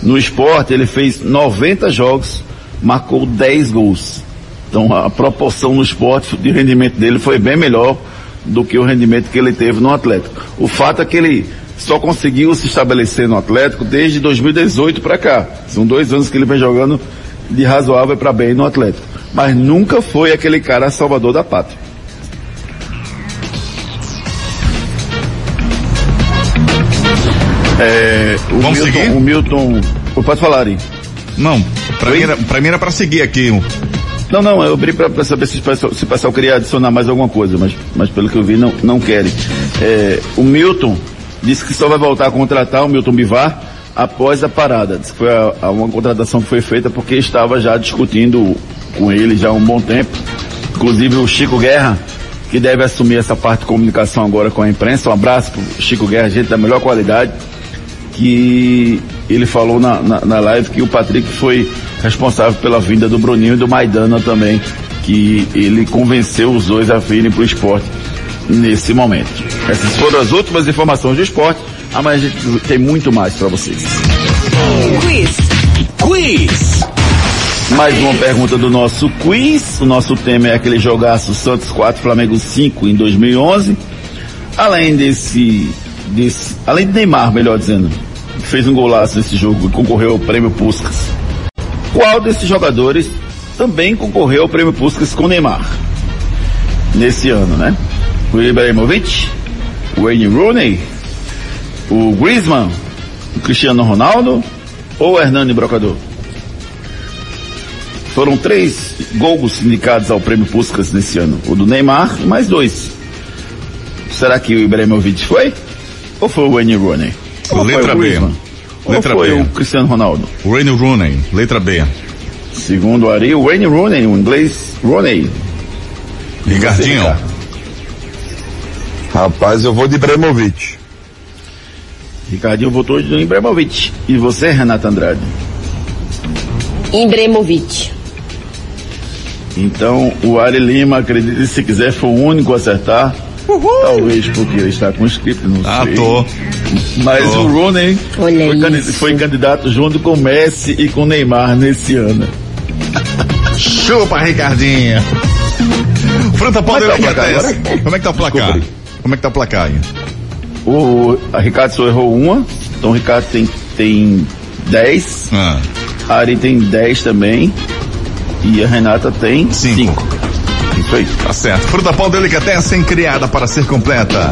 No esporte, ele fez 90 jogos, marcou 10 gols. Então a proporção no esporte de rendimento dele foi bem melhor do que o rendimento que ele teve no Atlético. O fato é que ele só conseguiu se estabelecer no Atlético desde 2018 para cá. São dois anos que ele vem jogando de razoável para bem no Atlético. Mas nunca foi aquele cara salvador da pátria. É, o Vamos Milton, seguir? O Milton. Pode falar aí. Não, pra mim, era, pra mim era pra seguir aqui. Não, não, eu abri para saber se o, pessoal, se o pessoal queria adicionar mais alguma coisa, mas, mas pelo que eu vi não, não querem. É, o Milton disse que só vai voltar a contratar o Milton Bivar após a parada. Disse que foi a, a uma contratação que foi feita porque estava já discutindo com ele já há um bom tempo. Inclusive o Chico Guerra, que deve assumir essa parte de comunicação agora com a imprensa. Um abraço pro Chico Guerra, gente da melhor qualidade que ele falou na, na, na, live que o Patrick foi responsável pela vinda do Bruninho e do Maidana também, que ele convenceu os dois a virem para o esporte nesse momento. Essas foram as últimas informações do esporte. Amanhã a gente tem muito mais para vocês. Quiz. Quiz. Mais uma pergunta do nosso quiz. O nosso tema é aquele jogaço Santos 4, Flamengo 5 em 2011. Além desse, desse além de Neymar, melhor dizendo, fez um golaço nesse jogo e concorreu ao prêmio Puskas. Qual desses jogadores também concorreu ao prêmio Puskas com Neymar? Nesse ano, né? O Ibrahimovic, o Wayne Rooney, o Griezmann, o Cristiano Ronaldo ou o Hernani Brocador? Foram três gols indicados ao prêmio Puskas nesse ano. O do Neymar mais dois. Será que o Ibrahimovic foi? Ou foi o Wayne Rooney? Ou Letra foi o B. Griezmann? Letra Ou foi B. o Cristiano Ronaldo? Wayne Rooney, letra B. Segundo o Ari, o Wayne Rooney, o inglês Rooney. Ricardinho. Ricardo? Rapaz, eu vou de Ibrahimovic. Ricardinho votou no Ibrahimovic. E você, Renata Andrade? Ibrahimovic. Então, o Ari Lima, acredite se quiser, foi o único a acertar. Talvez porque ele está com script, não Ah, sei. tô. Mas tô. o Rooney Olha foi, candi- isso. foi candidato junto com Messi e com Neymar nesse ano. <laughs> Chupa, Ricardinho. Fruta Pão Como é que tá o placar Como é que tá o placar? Desculpa Como é que tá o placar aí? O a Ricardo só errou uma, então o Ricardo tem, tem 10, Ah, a Ari tem 10 também, e a Renata tem Cinco. 5. Isso aí. tá certo. Fruta Pão Delicatessen criada para ser completa.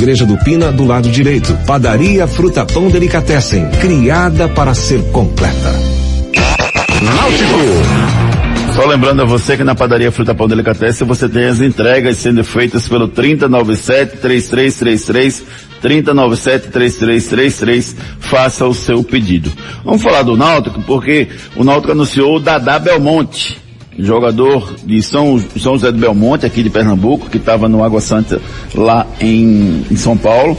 do Pina, do lado direito. Padaria Fruta Pão Delicatessen, criada para ser completa. Só lembrando a você que na padaria Fruta Pão Delicatessen você tem as entregas sendo feitas pelo 3097-3333, 3097-3333, faça o seu pedido. Vamos falar do Náutico, porque o Náutico anunciou o Dadá Belmonte, jogador de São, São José do Belmonte, aqui de Pernambuco, que estava no Água Santa lá em, em São Paulo,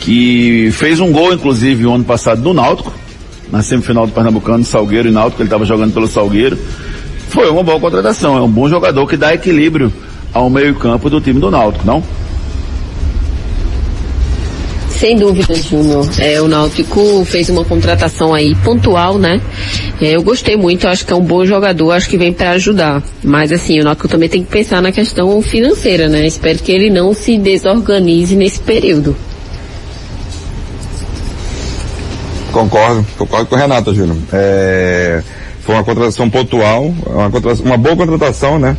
que fez um gol, inclusive, o ano passado do Náutico, na semifinal do Pernambucano, Salgueiro e Náutico, ele estava jogando pelo Salgueiro. Foi uma boa contratação, é um bom jogador que dá equilíbrio ao meio-campo do time do Náutico, não? Sem dúvida, Júnior. É, o Náutico fez uma contratação aí pontual, né? É, eu gostei muito, acho que é um bom jogador, acho que vem para ajudar. Mas assim, o Náutico também tem que pensar na questão financeira, né? Espero que ele não se desorganize nesse período. Concordo, concordo com o Renata, Júnior. É, foi uma contratação pontual, uma, contratação- uma boa contratação, né?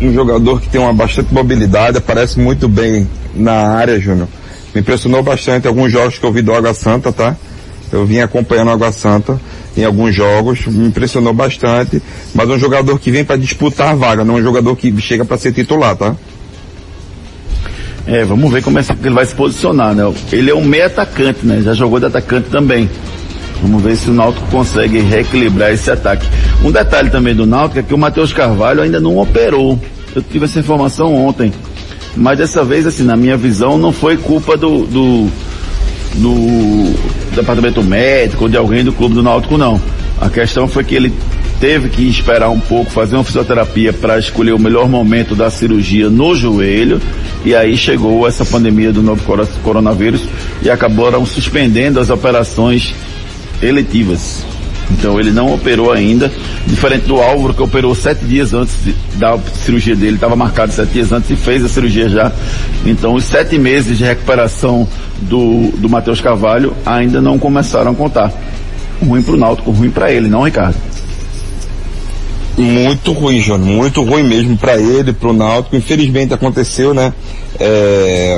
Um jogador que tem uma bastante mobilidade, aparece muito bem na área, Júnior. Me impressionou bastante alguns jogos que eu vi do Água Santa, tá? Eu vim acompanhando o Água Santa em alguns jogos, me impressionou bastante, mas um jogador que vem para disputar a vaga, não um jogador que chega para ser titular, tá? É, vamos ver como é que ele vai se posicionar, né? Ele é um meio atacante, né? Já jogou de atacante também. Vamos ver se o Náutico consegue reequilibrar esse ataque. Um detalhe também do Náutico é que o Matheus Carvalho ainda não operou. Eu tive essa informação ontem. Mas dessa vez, assim, na minha visão, não foi culpa do, do, do departamento médico ou de alguém do clube do Náutico, não. A questão foi que ele teve que esperar um pouco, fazer uma fisioterapia para escolher o melhor momento da cirurgia no joelho, e aí chegou essa pandemia do novo coro- coronavírus e acabaram suspendendo as operações eletivas. Então ele não operou ainda, diferente do Álvaro que operou sete dias antes da cirurgia dele, estava marcado sete dias antes e fez a cirurgia já. Então os sete meses de recuperação do, do Matheus Carvalho ainda não começaram a contar. Ruim pro Náutico, ruim para ele, não Ricardo? Muito ruim, Jônio, muito ruim mesmo para ele, para o Náutico. Infelizmente aconteceu, né? É,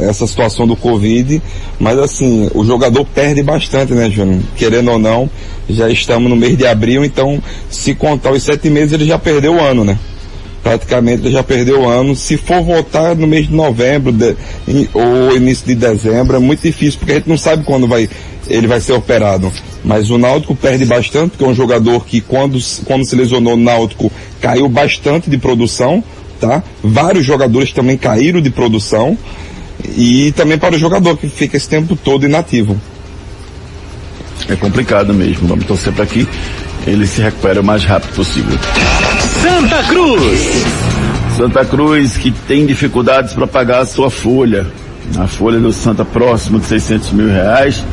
essa situação do Covid, mas assim, o jogador perde bastante, né, Júnior? Querendo ou não, já estamos no mês de abril, então se contar os sete meses ele já perdeu o ano, né? Praticamente ele já perdeu o ano. Se for voltar no mês de novembro de- ou início de dezembro, é muito difícil, porque a gente não sabe quando vai, ele vai ser operado. Mas o Náutico perde bastante, porque é um jogador que quando, quando se lesionou o Náutico caiu bastante de produção. Tá? Vários jogadores também caíram de produção e também para o jogador que fica esse tempo todo inativo. É complicado mesmo. Vamos torcer para que ele se recupere o mais rápido possível. Santa Cruz. Santa Cruz que tem dificuldades para pagar a sua folha. A folha do Santa próximo de 600 mil reais.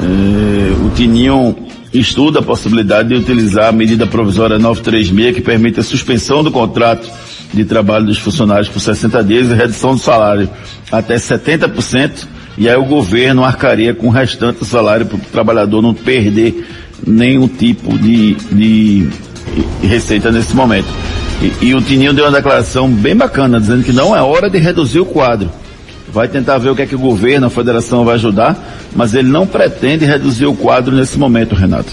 É, o Tininho estuda a possibilidade de utilizar a medida provisória 936 que permite a suspensão do contrato de trabalho dos funcionários por 60 dias e redução do salário até 70%, e aí o governo arcaria com o restante do salário para o trabalhador não perder nenhum tipo de, de receita nesse momento. E, e o Tininho deu uma declaração bem bacana, dizendo que não é hora de reduzir o quadro. Vai tentar ver o que é que o governo, a federação vai ajudar, mas ele não pretende reduzir o quadro nesse momento, Renato.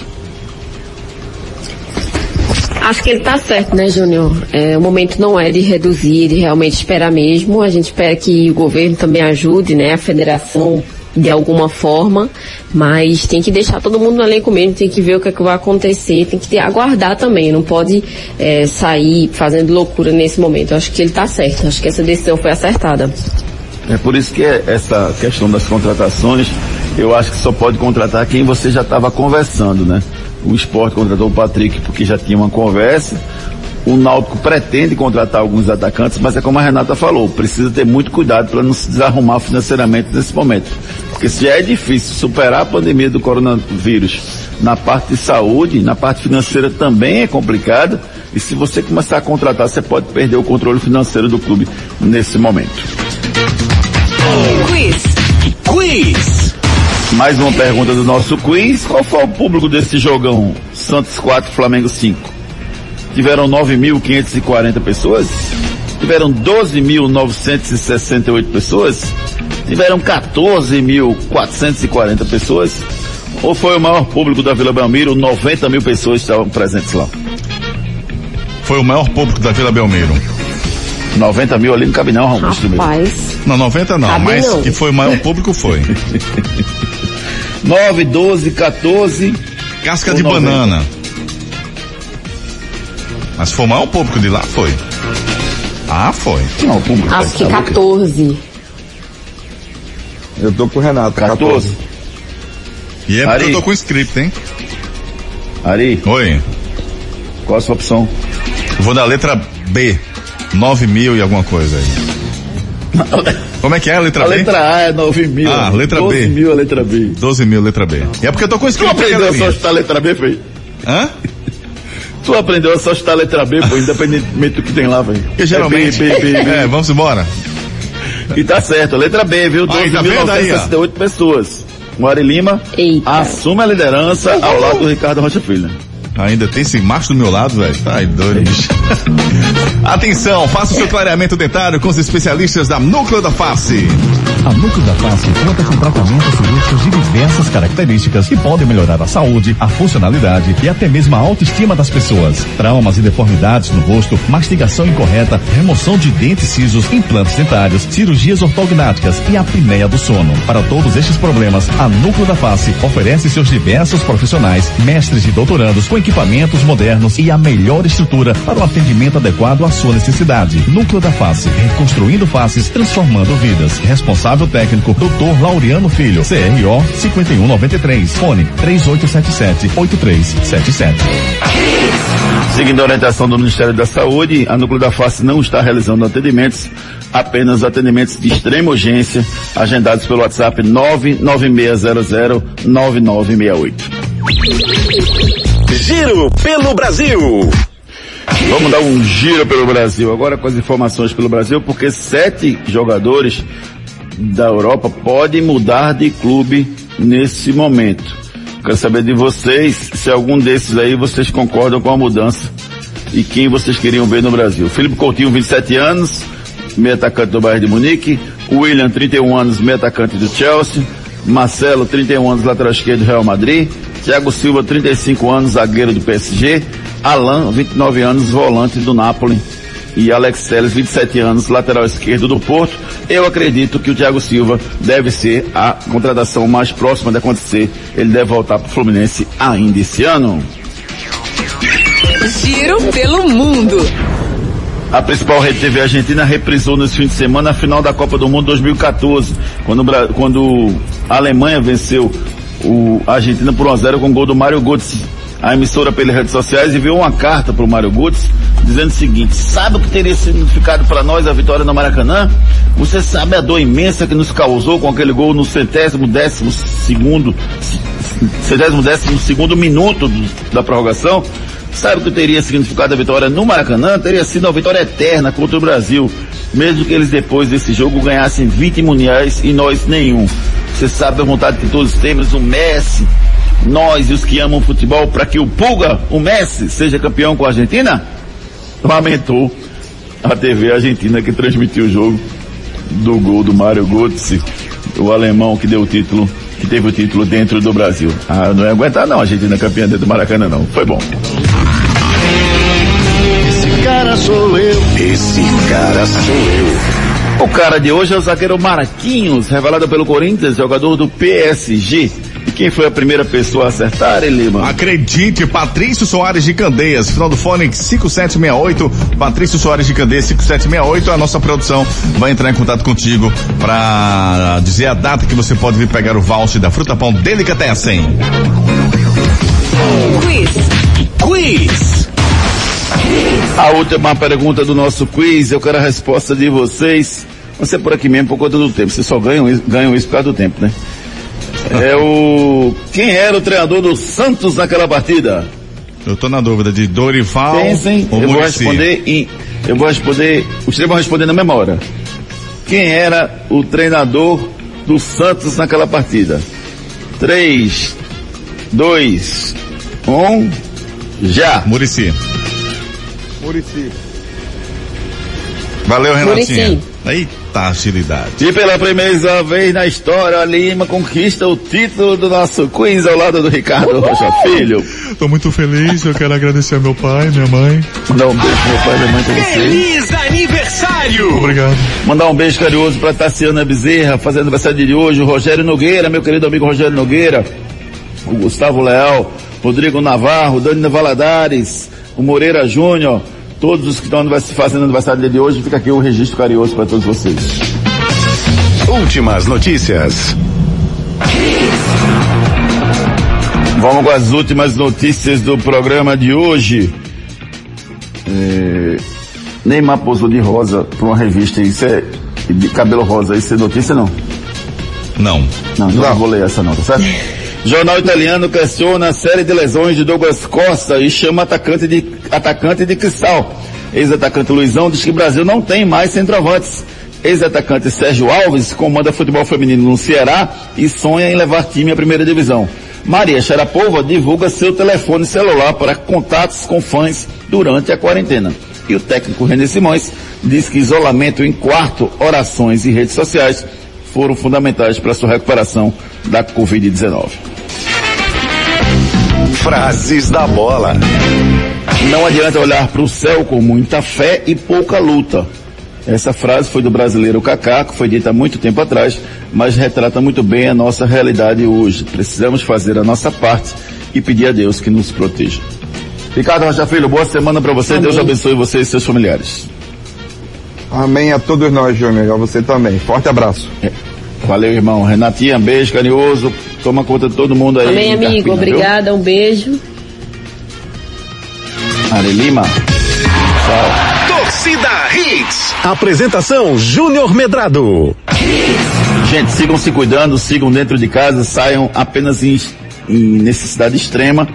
Acho que ele está certo, né, Júnior? É, o momento não é de reduzir, de realmente esperar mesmo. A gente espera que o governo também ajude, né, a federação de alguma forma, mas tem que deixar todo mundo no elenco mesmo, tem que ver o que, é que vai acontecer, tem que aguardar também, não pode é, sair fazendo loucura nesse momento. Acho que ele está certo, acho que essa decisão foi acertada. É por isso que essa questão das contratações, eu acho que só pode contratar quem você já estava conversando, né? O esporte contratou o Patrick porque já tinha uma conversa. O Náutico pretende contratar alguns atacantes, mas é como a Renata falou, precisa ter muito cuidado para não se desarrumar financeiramente nesse momento. Porque se já é difícil superar a pandemia do coronavírus na parte de saúde, na parte financeira também é complicado. E se você começar a contratar, você pode perder o controle financeiro do clube nesse momento. Quiz. Quiz. Mais uma pergunta do nosso quiz. Qual foi o público desse jogão? Santos 4, Flamengo 5. Tiveram 9.540 pessoas? Tiveram 12.968 pessoas? Tiveram 14.440 pessoas? Ou foi o maior público da Vila Belmiro? 90 mil pessoas estavam presentes lá. Foi o maior público da Vila Belmiro. 90 mil ali não cabe não, Augusto. Rapaz. Não, 90 não, Cabe mas não. que foi o maior <laughs> público foi. 9, 12, 14. Casca de 90. banana. Mas foi o maior público de lá? Foi. Ah, foi. Não, o público. Acho que tá, 14. Eu tô com o Renato, 14. E é porque Ari. eu tô com script, hein? Ari, Oi. qual a sua opção? Vou da letra B. 9 mil e alguma coisa aí. <laughs> Como é que é a letra A B? letra A é 9 mil. Ah, letra 12 B. mil a letra B. 12 mil, letra B. E é porque eu tô com Tu script, aprendeu a só chutar a letra B, foi? Hã? <laughs> Tu aprendeu a só chutar a letra B, pô, independentemente do que tem lá, velho. Porque geralmente... É B, B, B, B. <laughs> É, vamos embora. E tá certo, a letra B, viu? Aí, tá? 12.968 pessoas. O Ari Lima Eita. assume a liderança ao lado do Ricardo Rocha Filho. Ainda tem esse macho do meu lado, velho. Ai, doido, bicho. <laughs> Atenção, faça o seu clareamento dentário com os especialistas da Núcleo da Face. A Núcleo da Face conta com tratamentos cirúrgicos de diversas características que podem melhorar a saúde, a funcionalidade e até mesmo a autoestima das pessoas. Traumas e deformidades no rosto, mastigação incorreta, remoção de dentes cisos, implantes dentários, cirurgias ortognáticas e a apneia do sono. Para todos estes problemas, a Núcleo da Face oferece seus diversos profissionais, mestres e doutorandos com equipamentos modernos e a melhor estrutura para o atendimento adequado à sua necessidade. Núcleo da Face, reconstruindo faces, transformando vidas. Responsável técnico, Dr. Laureano Filho, CRO 5193, fone 3877-8377. Seguindo a orientação do Ministério da Saúde, a Núcleo da Face não está realizando atendimentos, apenas atendimentos de extrema urgência, agendados pelo WhatsApp 996009968. Giro pelo Brasil. Vamos dar um giro pelo Brasil agora com as informações pelo Brasil, porque sete jogadores da Europa podem mudar de clube nesse momento. Quero saber de vocês se algum desses aí vocês concordam com a mudança e quem vocês queriam ver no Brasil. Felipe Coutinho, 27 anos, meio atacante do Bayern de Munique. William, 31 anos, meio atacante do Chelsea. Marcelo, 31 anos, lateral esquerdo do Real Madrid. Thiago Silva, 35 anos, zagueiro do PSG. Alan, 29 anos, volante do Napoli. E Alex Telles, 27 anos, lateral esquerdo do Porto. Eu acredito que o Thiago Silva deve ser a contratação mais próxima de acontecer. Ele deve voltar para o Fluminense ainda esse ano. Giro pelo mundo. A principal rede TV argentina reprisou nesse fim de semana a final da Copa do Mundo 2014, quando, quando a Alemanha venceu o, a Argentina por 1 a 0 com o gol do Mário Götze. A emissora pelas redes sociais enviou uma carta para o Mário Götze dizendo o seguinte, sabe o que teria significado para nós a vitória no Maracanã? Você sabe a dor imensa que nos causou com aquele gol no centésimo décimo segundo, centésimo décimo segundo minuto do, da prorrogação? Sabe o que teria significado a vitória no Maracanã? Teria sido uma vitória eterna contra o Brasil, mesmo que eles depois desse jogo ganhassem 20 mundiais e nós nenhum. Você sabe a vontade que todos temos, o Messi, nós e os que amam futebol, para que o Pulga, o Messi, seja campeão com a Argentina? Lamentou a TV argentina que transmitiu o jogo do gol do Mário Götze, o alemão que deu o título, que teve o título dentro do Brasil. Ah, não ia aguentar não, a Argentina campeã dentro do Maracanã não. Foi bom. Esse cara sou eu. Esse cara sou eu. O cara de hoje é o zagueiro Marquinhos, revelado pelo Corinthians, jogador do PSG. Quem foi a primeira pessoa a acertar, Lima? Acredite, Patrício Soares de Candeias, final do fone 5768, Patrício Soares de Candeias 5768, a nossa produção vai entrar em contato contigo para dizer a data que você pode vir pegar o voucher da Fruta Pão Delicatessen. Quiz. Quiz. A última pergunta do nosso quiz, eu quero a resposta de vocês. Você por aqui mesmo por conta do tempo. Vocês só ganham isso, ganham isso por causa do tempo, né? É o. Quem era o treinador do Santos naquela partida? Eu tô na dúvida de Dorival Pensem, ou eu vou Muricy. responder em. Eu vou responder. Os três vão responder na mesma hora. Quem era o treinador do Santos naquela partida? 3, 2, 1, já. Murici. Murici. Valeu, Renatinha. Muricy. Eita, agilidade. E pela primeira vez na história, a Lima conquista o título do nosso quiz ao lado do Ricardo Rocha Filho. Tô muito feliz, eu quero agradecer ao meu pai, minha mãe. Mandar um beijo pro meu pai e minha mãe pra você. Feliz aniversário! Obrigado. Mandar um beijo carinhoso pra Tassiana Bezerra, fazendo aniversário de hoje, o Rogério Nogueira, meu querido amigo Rogério Nogueira, o Gustavo Leal, Rodrigo Navarro, Dani Valadares, o Moreira Júnior, todos os que estão fazendo aniversário de hoje, fica aqui o registro carinhoso para todos vocês. Últimas notícias. Vamos com as últimas notícias do programa de hoje. É, Neymar posou de rosa para uma revista, isso é de cabelo rosa, isso é notícia não? Não. Não, não, vou ler essa não, tá certo? <laughs> Jornal italiano questiona a série de lesões de Douglas Costa e chama atacante de, atacante de cristal. Ex-atacante Luizão diz que o Brasil não tem mais centroavantes. Ex-atacante Sérgio Alves comanda futebol feminino no Ceará e sonha em levar time à primeira divisão. Maria Sharapova divulga seu telefone celular para contatos com fãs durante a quarentena. E o técnico René Simões diz que isolamento em quarto, orações e redes sociais foram fundamentais para sua recuperação da Covid-19. Frases da bola. Não adianta olhar para o céu com muita fé e pouca luta. Essa frase foi do brasileiro Kaká, que foi dita há muito tempo atrás, mas retrata muito bem a nossa realidade hoje. Precisamos fazer a nossa parte e pedir a Deus que nos proteja. Ricardo Rocha Filho, boa semana para você. Amém. Deus abençoe você e seus familiares. Amém a todos nós, Júnior. A você também. Forte abraço. Valeu, irmão. Renatinha, beijo carinhoso. Toma conta de todo mundo aí. Amém, amigo. Carpina, viu? Obrigada. Um beijo. Ari Lima. Tchau. Torcida Hits. Apresentação Júnior Medrado. Gente, sigam se cuidando, sigam dentro de casa, saiam apenas em, em necessidade extrema.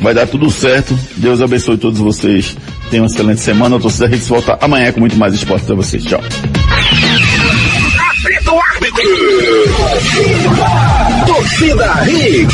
Vai dar tudo certo. Deus abençoe todos vocês. Tenham uma excelente semana. A torcida Hits volta amanhã com muito mais esporte para vocês. Tchau. Torcida Hits.